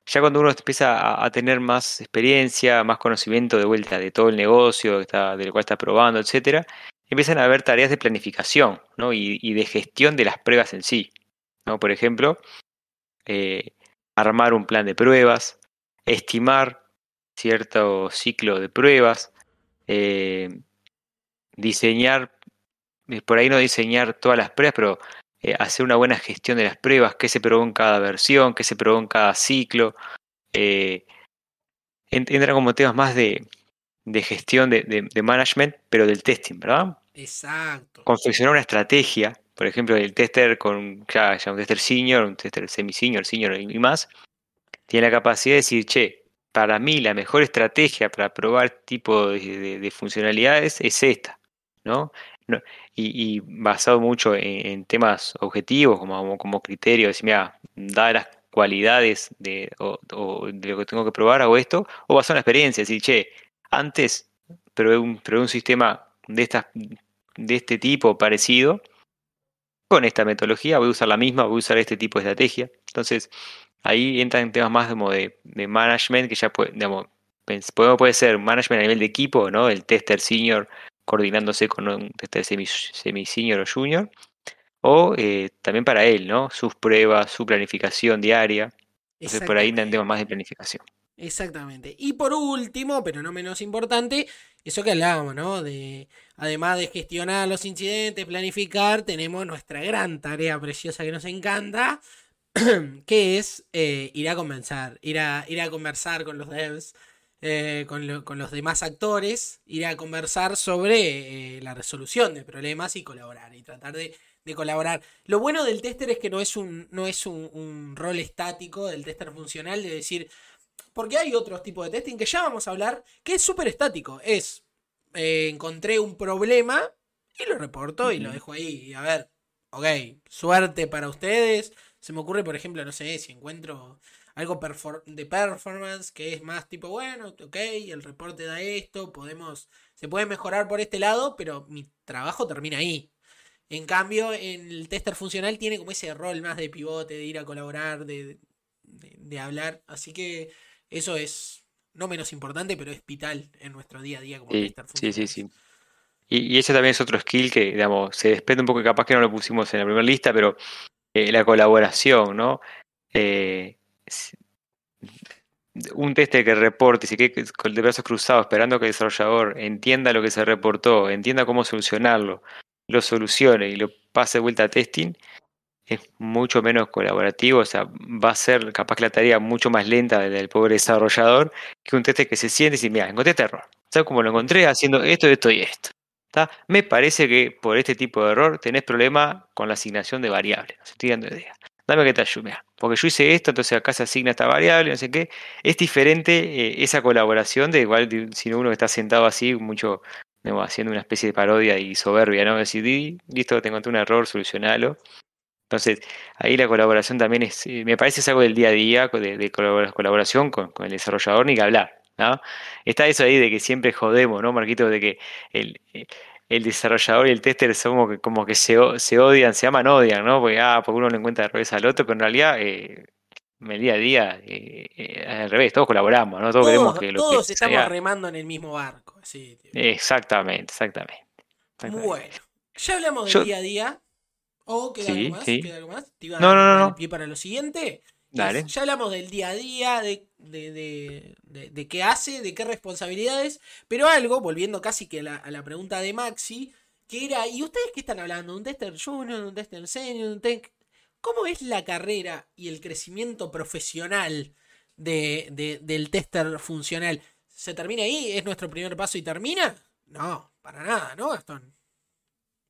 Ya cuando uno empieza a, tener más experiencia, más conocimiento de vuelta de todo el negocio, está, del cual está probando, etcétera, empiezan a haber tareas de planificación y, de gestión de las pruebas en sí. Por ejemplo, eh, armar un plan de pruebas, estimar cierto ciclo de pruebas, eh, diseñar, eh, por ahí no diseñar todas las pruebas, pero hacer una buena gestión de las pruebas, qué se probó en cada versión, qué se probó en cada ciclo. entran como temas más de, gestión de, de, management, pero del testing, ¿verdad?
Exacto.
Confeccionar una estrategia, por ejemplo, el tester con ya, un tester senior, un tester semi-senior, senior y más, tiene la capacidad de decir, che, para mí la mejor estrategia para probar tipo de, funcionalidades es esta, ¿no? y, basado mucho en, temas objetivos, como, como criterio, decir, mira, dadas las cualidades de, lo que tengo que probar, hago esto, o basado en la experiencia, decir, che, antes probé un, probé un sistema de, estas, de este tipo parecido con esta metodología, voy a usar la misma, voy a usar este tipo de estrategia. Entonces, ahí entran temas más como de, de management, que ya puede, digamos, puede, puede ser management a nivel de equipo, ¿no? El tester senior coordinándose con un tester semi-senior o junior, o eh, también para él, ¿no? Sus pruebas, su planificación diaria. Entonces por ahí entendemos más de planificación.
Exactamente. Y por último, pero no menos importante, eso que hablábamos, ¿no? De, además de gestionar los incidentes, planificar, tenemos nuestra gran tarea preciosa que nos encanta, que es eh, ir a conversar, ir a, ir a conversar con los devs, eh, con, los demás actores, ir a conversar sobre eh, la resolución de problemas y colaborar, y tratar de, colaborar. Lo bueno del tester es que no es, un, no es un, rol estático del tester funcional de decir, porque hay otros tipos de testing que ya vamos a hablar, que es súper estático. Es, encontré un problema y lo reporto y lo dejo ahí. Y a ver, ok, suerte para ustedes. Se me ocurre, por ejemplo, no sé, si encuentro algo de performance que es más tipo, bueno, ok, el reporte da esto, podemos, se puede mejorar por este lado, pero mi trabajo termina ahí. En cambio, en el tester funcional tiene como ese rol más de pivote, de ir a colaborar, de, de, hablar. Así que eso es no menos importante, pero es vital en nuestro día a día como tester
funcional. Sí, sí, sí. Y, ese también es otro skill que, digamos, se desprende un poco, capaz que no lo pusimos en la primera lista, pero eh, la colaboración, ¿no? Eh, un teste que reporte se quede el brazos cruzados esperando que el desarrollador entienda lo que se reportó, entienda cómo solucionarlo, lo solucione y lo pase de vuelta a testing, es mucho menos colaborativo, o sea, va a ser capaz que la tarea mucho más lenta del pobre desarrollador que un teste que se siente y dice, mira, encontré este error. ¿Sabes cómo lo encontré? Haciendo esto, esto y esto. Me parece que por este tipo de error tenés problema con la asignación de variables. No estoy dando idea dame que te ayude. Porque yo hice esto, entonces acá se asigna esta variable, no sé qué. Es diferente eh, esa colaboración de igual si uno está sentado así, mucho haciendo una especie de parodia y soberbia, ¿no? Decir, listo, te encontré un error, solucionalo. Entonces, ahí la colaboración también es, eh, me parece es algo del día a día, de, colaboración con, el desarrollador, ni que hablar. ¿No? Está eso ahí de que siempre jodemos, ¿no, Marquito? De que el, el desarrollador y el tester son como que, como que se, se, odian, se aman, odian, ¿no? Porque, ah, porque uno le encuentra revés al otro, pero en realidad, eh, en el día a día, eh, eh, al revés, todos colaboramos, ¿no?
Todos, queremos que lo Todos estamos remando en el mismo barco, sí.
Exactamente, exactamente,
Bueno, ya hablamos del día a día. ¿O queda, algo más? ¿Queda algo más?
¿Te iba no, no, no.
pie para lo siguiente? Ya hablamos del día a día, de, de, qué hace, de qué responsabilidades, pero algo, volviendo casi que a la, pregunta de Maxi, que era, ¿y ustedes qué están hablando? ¿Un tester junior, un tester senior, un tech? ¿Cómo es la carrera y el crecimiento profesional de, del tester funcional? ¿Se termina ahí? ¿Es nuestro primer paso y termina? No, para nada, ¿no, Gastón?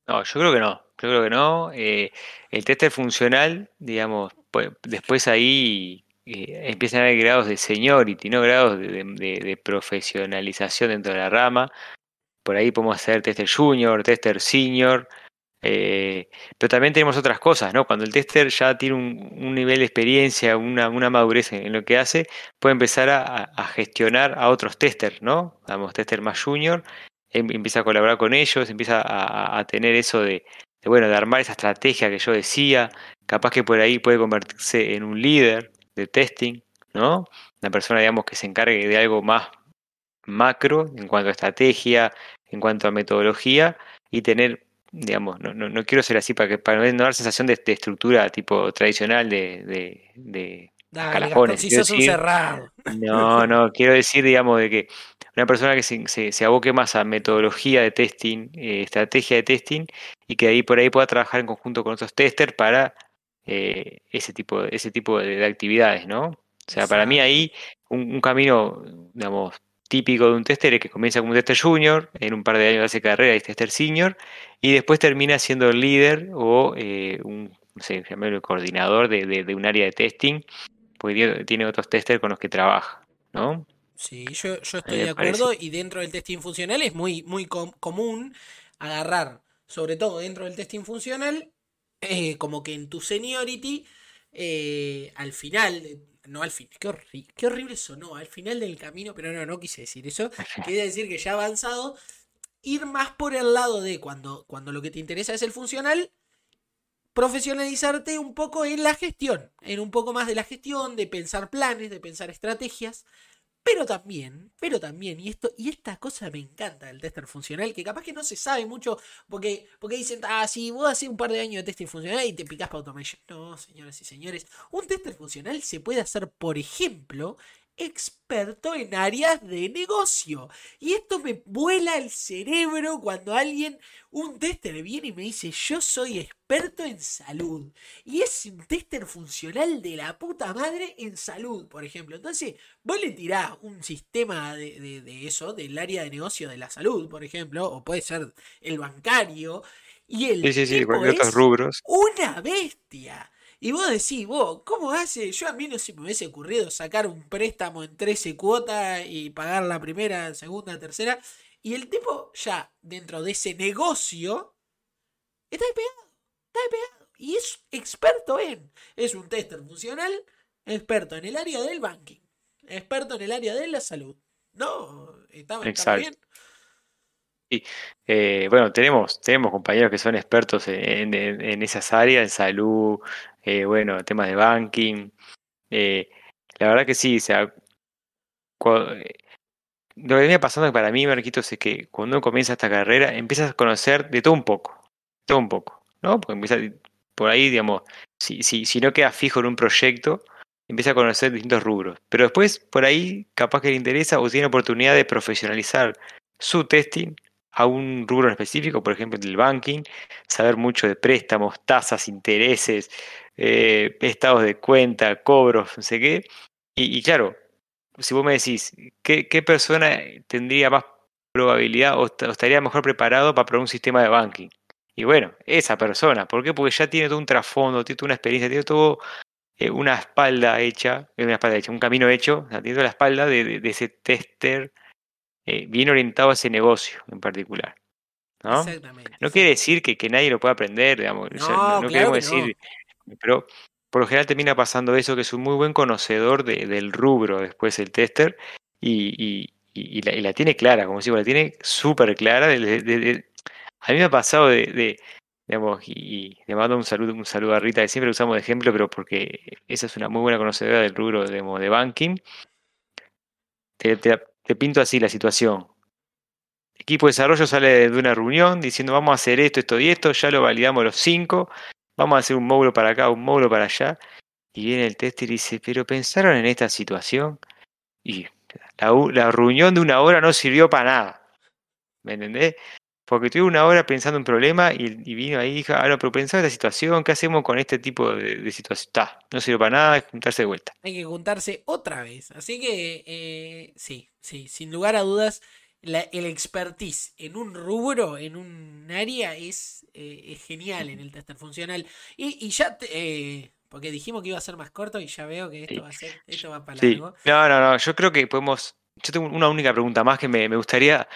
No, yo creo que no. Yo creo que no. Eh, el tester funcional, digamos, después ahí eh, empiezan a haber grados de seniority, ¿no? Grados de, profesionalización dentro de la rama. Por ahí podemos hacer tester junior, tester senior. Eh, pero también tenemos otras cosas, ¿no? Cuando el tester ya tiene un, nivel de experiencia, una, madurez en, lo que hace, puede empezar a, gestionar a otros testers, ¿no? Damos tester más junior, em, empieza a colaborar con ellos, empieza a, tener eso de, bueno, de armar esa estrategia que yo decía, capaz que por ahí puede convertirse en un líder de testing, ¿no? Una persona, digamos, que se encargue de algo más macro en cuanto a estrategia, en cuanto a metodología y tener, digamos, no, no, quiero ser así para que para no dar sensación de, estructura tipo tradicional de, de, de
si sos un cerrado.
No, no, quiero decir, digamos, de que una persona que se, se, aboque más a metodología de testing, eh, estrategia de testing, y que ahí por ahí pueda trabajar en conjunto con otros testers para eh, ese tipo, ese tipo de, actividades, ¿no? O sea, para mí ahí un, camino, digamos, típico de un tester es que comienza como un tester junior, en un par de años hace carrera y es tester senior, y después termina siendo el líder o eh, un, no sé, el coordinador de, de, un área de testing, porque tiene otros testers con los que trabaja, ¿no?
Sí, yo, yo estoy de acuerdo y dentro del testing funcional es muy, muy común agarrar, sobre todo dentro del testing funcional, eh, como que en tu seniority, eh, al final, no al final, qué, qué horrible sonó, al final del camino, pero no, no quise decir eso, quería decir que ya avanzado, ir más por el lado de cuando, cuando lo que te interesa es el funcional, profesionalizarte un poco en la gestión, en un poco más de la gestión, de pensar planes, de pensar estrategias. Pero también, pero también, y esto, y esta cosa me encanta del tester funcional, que capaz que no se sabe mucho, porque, porque dicen, ah, si vos haces un par de años de testing funcional y te picás para automation. No, señoras y señores, un tester funcional se puede hacer, por ejemplo, experto en áreas de negocio. Y esto me vuela el cerebro cuando alguien, un tester viene y me dice, yo soy experto en salud. Y es un tester funcional de la puta madre en salud, por ejemplo. Entonces, vos le tirás un sistema de, eso, del área de negocio de la salud, por ejemplo, o puede ser el bancario. Y el
sí, sí, sí, rubros.
una bestia. Y vos decís, vos, ¿cómo hace? Yo a mí no se me hubiese ocurrido sacar un préstamo en 13 cuotas y pagar la primera, segunda, tercera. Y el tipo ya dentro de ese negocio está pegado, está pegado. Y es experto en, es un tester funcional, experto en el área del banking, experto en el área de la salud. No, está, bien.
Sí. Eh, bueno, tenemos, tenemos compañeros que son expertos en, esas áreas, en salud, eh, bueno, temas de banking. Eh, la verdad que sí, o sea, lo que venía pasando para mí, Marquitos, es que cuando uno comienza esta carrera, empiezas a conocer de todo un poco, todo un poco, ¿no? Porque empieza por ahí, digamos, si, si, si no queda fijo en un proyecto, empieza a conocer distintos rubros. Pero después, por ahí, capaz que le interesa o tiene oportunidad de profesionalizar su testing a un rubro específico, por ejemplo, el banking, saber mucho de préstamos, tasas, intereses, eh, estados de cuenta, cobros, no sé qué. Y, claro, si vos me decís, ¿qué, persona tendría más probabilidad o, estaría mejor preparado para probar un sistema de banking? Y bueno, esa persona. ¿Por qué? Porque ya tiene todo un trasfondo, tiene toda una experiencia, tiene todo eh, una espalda hecha, una espalda hecha, un camino hecho, tiene toda la espalda de ese tester eh, bien orientado a ese negocio en particular. ¿no? Exactamente. No quiere decir que, que, nadie lo pueda aprender, digamos. No, no, queremos decir. Pero por lo general termina pasando eso, que es un muy buen conocedor de, del rubro después el tester y, la, tiene clara, como digo, la tiene súper clara. a mí me ha pasado de, digamos, y, le mando un saludo, un saludo a Rita, que siempre usamos de ejemplo, pero porque esa es una muy buena conocedora del rubro digamos, de banking. Te, te, pinto así la situación. Equipo de desarrollo sale de una reunión diciendo vamos a hacer esto, esto y esto, ya lo validamos los cinco, vamos a hacer un módulo para acá, un módulo para allá. Y viene el tester y dice, pero pensaron en esta situación y la, reunión de una hora no sirvió para nada. ¿Me entendés? Porque tuve una hora pensando en un problema y, vino ahí y dijo, ah, no, pero pensaba en esta situación, ¿qué hacemos con este tipo de, situación? Está, no sirve para nada, hay que juntarse de vuelta.
Hay que juntarse otra vez. Así que, eh, sí, sí, sin lugar a dudas, el expertise en un rubro, en un área, es, eh, genial en el tester funcional. Y, ya, eh, porque dijimos que iba a ser más corto y ya veo que esto va a ser, esto va para largo.
No, no, no, yo creo que podemos, yo tengo una única pregunta más que me, me gustaría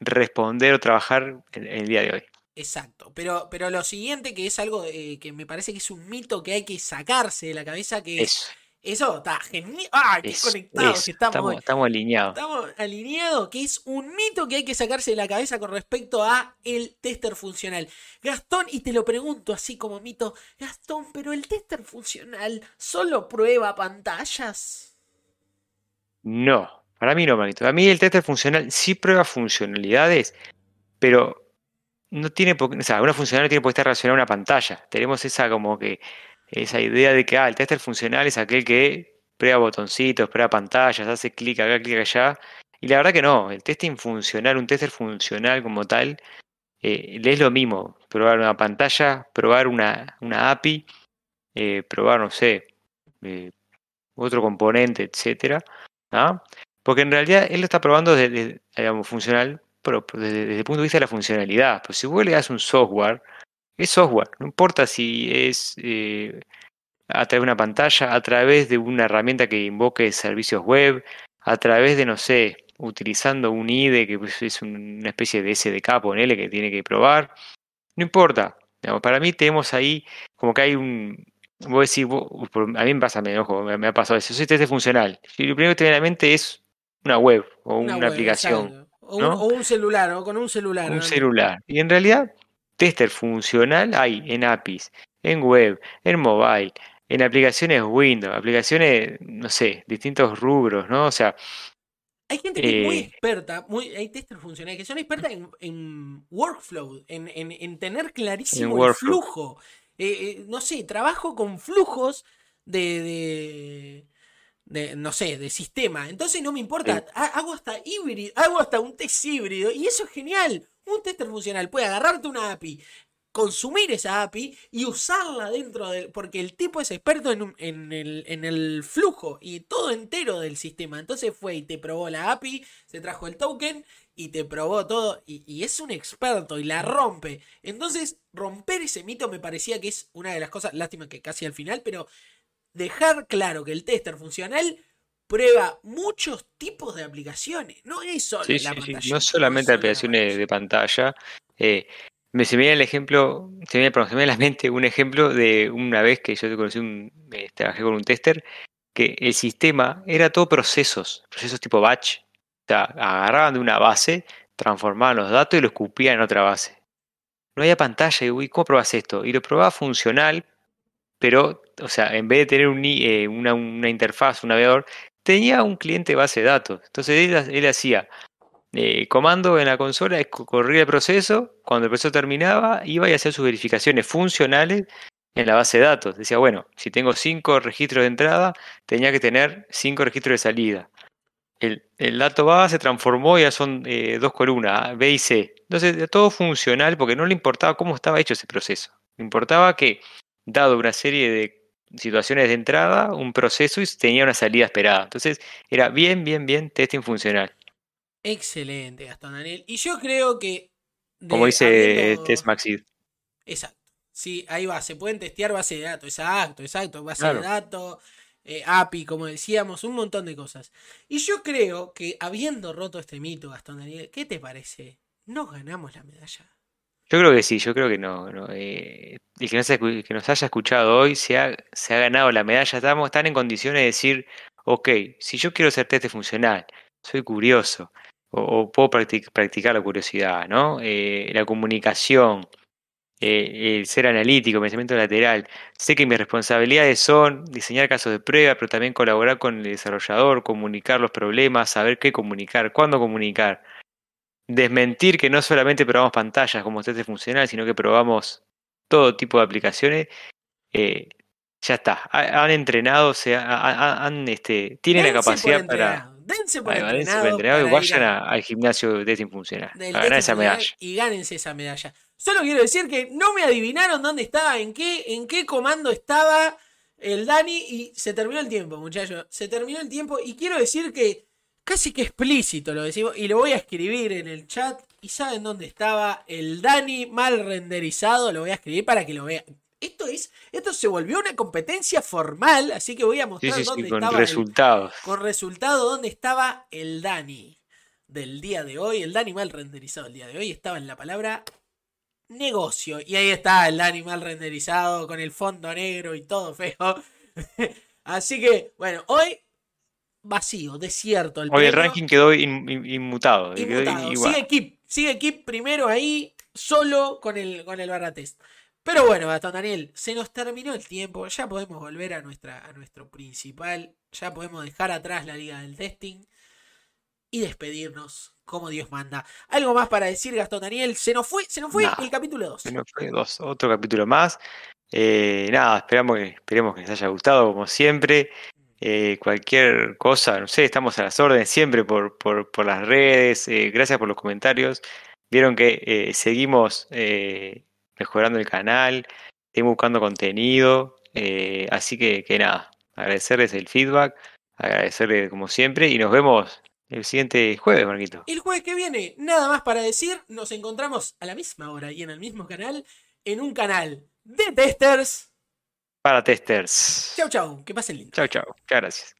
responder o trabajar en, el día de hoy.
Exacto, pero, pero lo siguiente que es algo eh, que me parece que es un mito que hay que sacarse de la cabeza, que eso, eso está genial. ¡Ah, qué conectados estamos!
Estamos, alineados.
Estamos alineados, que es un mito que hay que sacarse de la cabeza con respecto a el tester funcional. Gastón, y te lo pregunto así como mito, Gastón, pero el tester funcional solo prueba pantallas.
No. Para mí no, manito. A mí el tester funcional sí prueba funcionalidades, pero no tiene por o sea, una funcionalidad tiene por qué estar relacionada a una pantalla. Tenemos esa como que esa idea de que ah, el tester funcional es aquel que prueba botoncitos, prueba pantallas, hace clic acá, clic allá. Y la verdad que no, el testing funcional, un tester funcional como tal, eh, es lo mismo. Probar una pantalla, probar una, una API, eh, probar, no sé, eh, otro componente, etcétera. ¿ah? Porque en realidad él lo está probando desde, digamos, funcional, pero desde, el punto de vista de la funcionalidad. Pues si vos le das un software, es software. No importa si es eh, a través de una pantalla, a través de una herramienta que invoque servicios web, a través de, no sé, utilizando un IDE que pues, es una especie de SDK, ponele, que tiene que probar. No importa. para mí tenemos ahí como que hay un, Vos decís, a mí me pasa, me, ojo, me, ha pasado eso. Soy test funcional. Y lo primero que te viene a la mente es una web o una, aplicación.
O, un, celular, o con un celular.
Un celular. Y en realidad, tester funcional hay en APIs, en web, en mobile, en aplicaciones Windows, aplicaciones, no sé, distintos rubros, ¿no? O sea,
hay gente que es muy
Eh,
experta, muy, hay testers funcionales que son expertas en, en workflow, en, en- en tener clarísimo el flujo. Eh, eh, no sé, trabajo con flujos de, de, de, no sé, de sistema. Entonces no me importa, ha- hago hasta híbrido, hago hasta un test híbrido y eso es genial. Un tester funcional puede agarrarte una API, consumir esa API y usarla dentro del. Porque el tipo es experto en, el flujo y todo entero del sistema. Entonces fue y te probó la API, se trajo el token y te probó todo. Y, y es un experto y la rompe. Entonces, romper ese mito me parecía que es una de las cosas. Lástima que casi al final, pero dejar claro que el tester funcional prueba muchos tipos de aplicaciones. No es solo
Sí,
la
sí, sí,
pantalla.
No solamente aplicaciones de pantalla. eh, me se me viene el ejemplo, se me, viene, perdón, se me viene a la mente un ejemplo de una vez que yo conocí un, eh, trabajé con un tester, que el sistema era todo procesos, procesos tipo batch. O sea, agarraban de una base, transformaban los datos y los escupían en otra base. No había pantalla, y uy, ¿cómo probas esto? Y lo probaba funcional, pero, o sea, en vez de tener un eh, una, una interfaz, un navegador, tenía un cliente base de datos. Entonces él, hacía eh, comando en la consola, corría el proceso, cuando el proceso terminaba, iba y hacía sus verificaciones funcionales en la base de datos. Decía, bueno, si tengo cinco registros de entrada, tenía que tener cinco registros de salida. El, el dato va, se transformó ya son eh, dos columnas, B y C. Entonces, todo funcional porque no le importaba cómo estaba hecho ese proceso. Le importaba que, dado una serie de situaciones de entrada, un proceso y tenía una salida esperada. Entonces, era bien, bien, bien testing funcional.
Excelente, Gastón Daniel. Y yo creo que.
Como dice
habiendo-
Test Maxid.
Exacto. Sí, ahí va. Se pueden testear base de datos. Exacto, exacto. Base
Claro.
de datos, eh, API, como decíamos, un montón de cosas. Y yo creo que habiendo roto este mito, Gastón Daniel, ¿qué te parece? ¿No ganamos la medalla?
Yo creo que sí, yo creo que no. no, eh, el que nos, haya escuchado hoy se ha, se ha ganado la medalla. Estamos están en condiciones de decir, ok, si yo quiero ser teste funcional, soy curioso, o, puedo practic- practicar la curiosidad, ¿no? Eh, la comunicación, eh, el ser analítico, pensamiento lateral. Sé que mis responsabilidades son diseñar casos de prueba, pero también colaborar con el desarrollador, comunicar los problemas, saber qué comunicar, cuándo comunicar desmentir que no solamente probamos pantallas como test funcional, sino que probamos todo tipo de aplicaciones, eh, ya está. Ha- Han entrenado, se han, este, tienen la
Dense
capacidad para.
Dense por
por
entrenado.
entrenado y
para ir
vayan
a-
al gimnasio de testing funcional. A ganar esa medalla.
Y gánense esa medalla. Solo quiero decir que no me adivinaron dónde estaba, en qué, en qué comando estaba el Dani y se terminó el tiempo, muchachos. Se terminó el tiempo y quiero decir que casi que explícito lo decimos y lo voy a escribir en el chat. ¿Y saben dónde estaba el Dani mal renderizado? Lo voy a escribir para que lo vean. Esto es, esto se volvió una competencia formal, así que voy a mostrar
sí, sí,
dónde
con
estaba el-
resultados.
con resultado dónde estaba el Dani del día de hoy. El Dani mal renderizado el día de hoy estaba en la palabra negocio. Y ahí está el Dani mal renderizado con el fondo negro y todo feo. Así que, bueno, hoy vacío, desierto. El
Hoy el ranking quedó in- in- inmutado. quedó
inmutado.
igual.
Sigue Kip, sigue Kip primero ahí, solo con el, con el barra test. Pero bueno, Gastón Daniel, se nos terminó el tiempo. Ya podemos volver a, nuestra, a nuestro principal. Ya podemos dejar atrás la liga del testing y despedirnos como Dios manda. ¿Algo más para decir, Gastón Daniel? Se nos fue, se nos fue
Nah.
el capítulo 2.
Bueno, fue dos, otro capítulo más. Eh, nada, esperamos que, esperemos que les haya gustado, como siempre. Eh, cualquier cosa, no sé, estamos a las órdenes siempre por, por, por las redes. eh, gracias por los comentarios. Vieron que eh, seguimos mejorando el canal, seguimos buscando contenido. así que, que nada, agradecerles el feedback, agradecerles como siempre y nos vemos el siguiente jueves, Marquito.
El jueves que viene, nada más para decir, nos encontramos a la misma hora y en el mismo canal, en un canal de testers.
Para testers.
Chau, chau, que pasen lindo.
Chao, chao. Muchas gracias.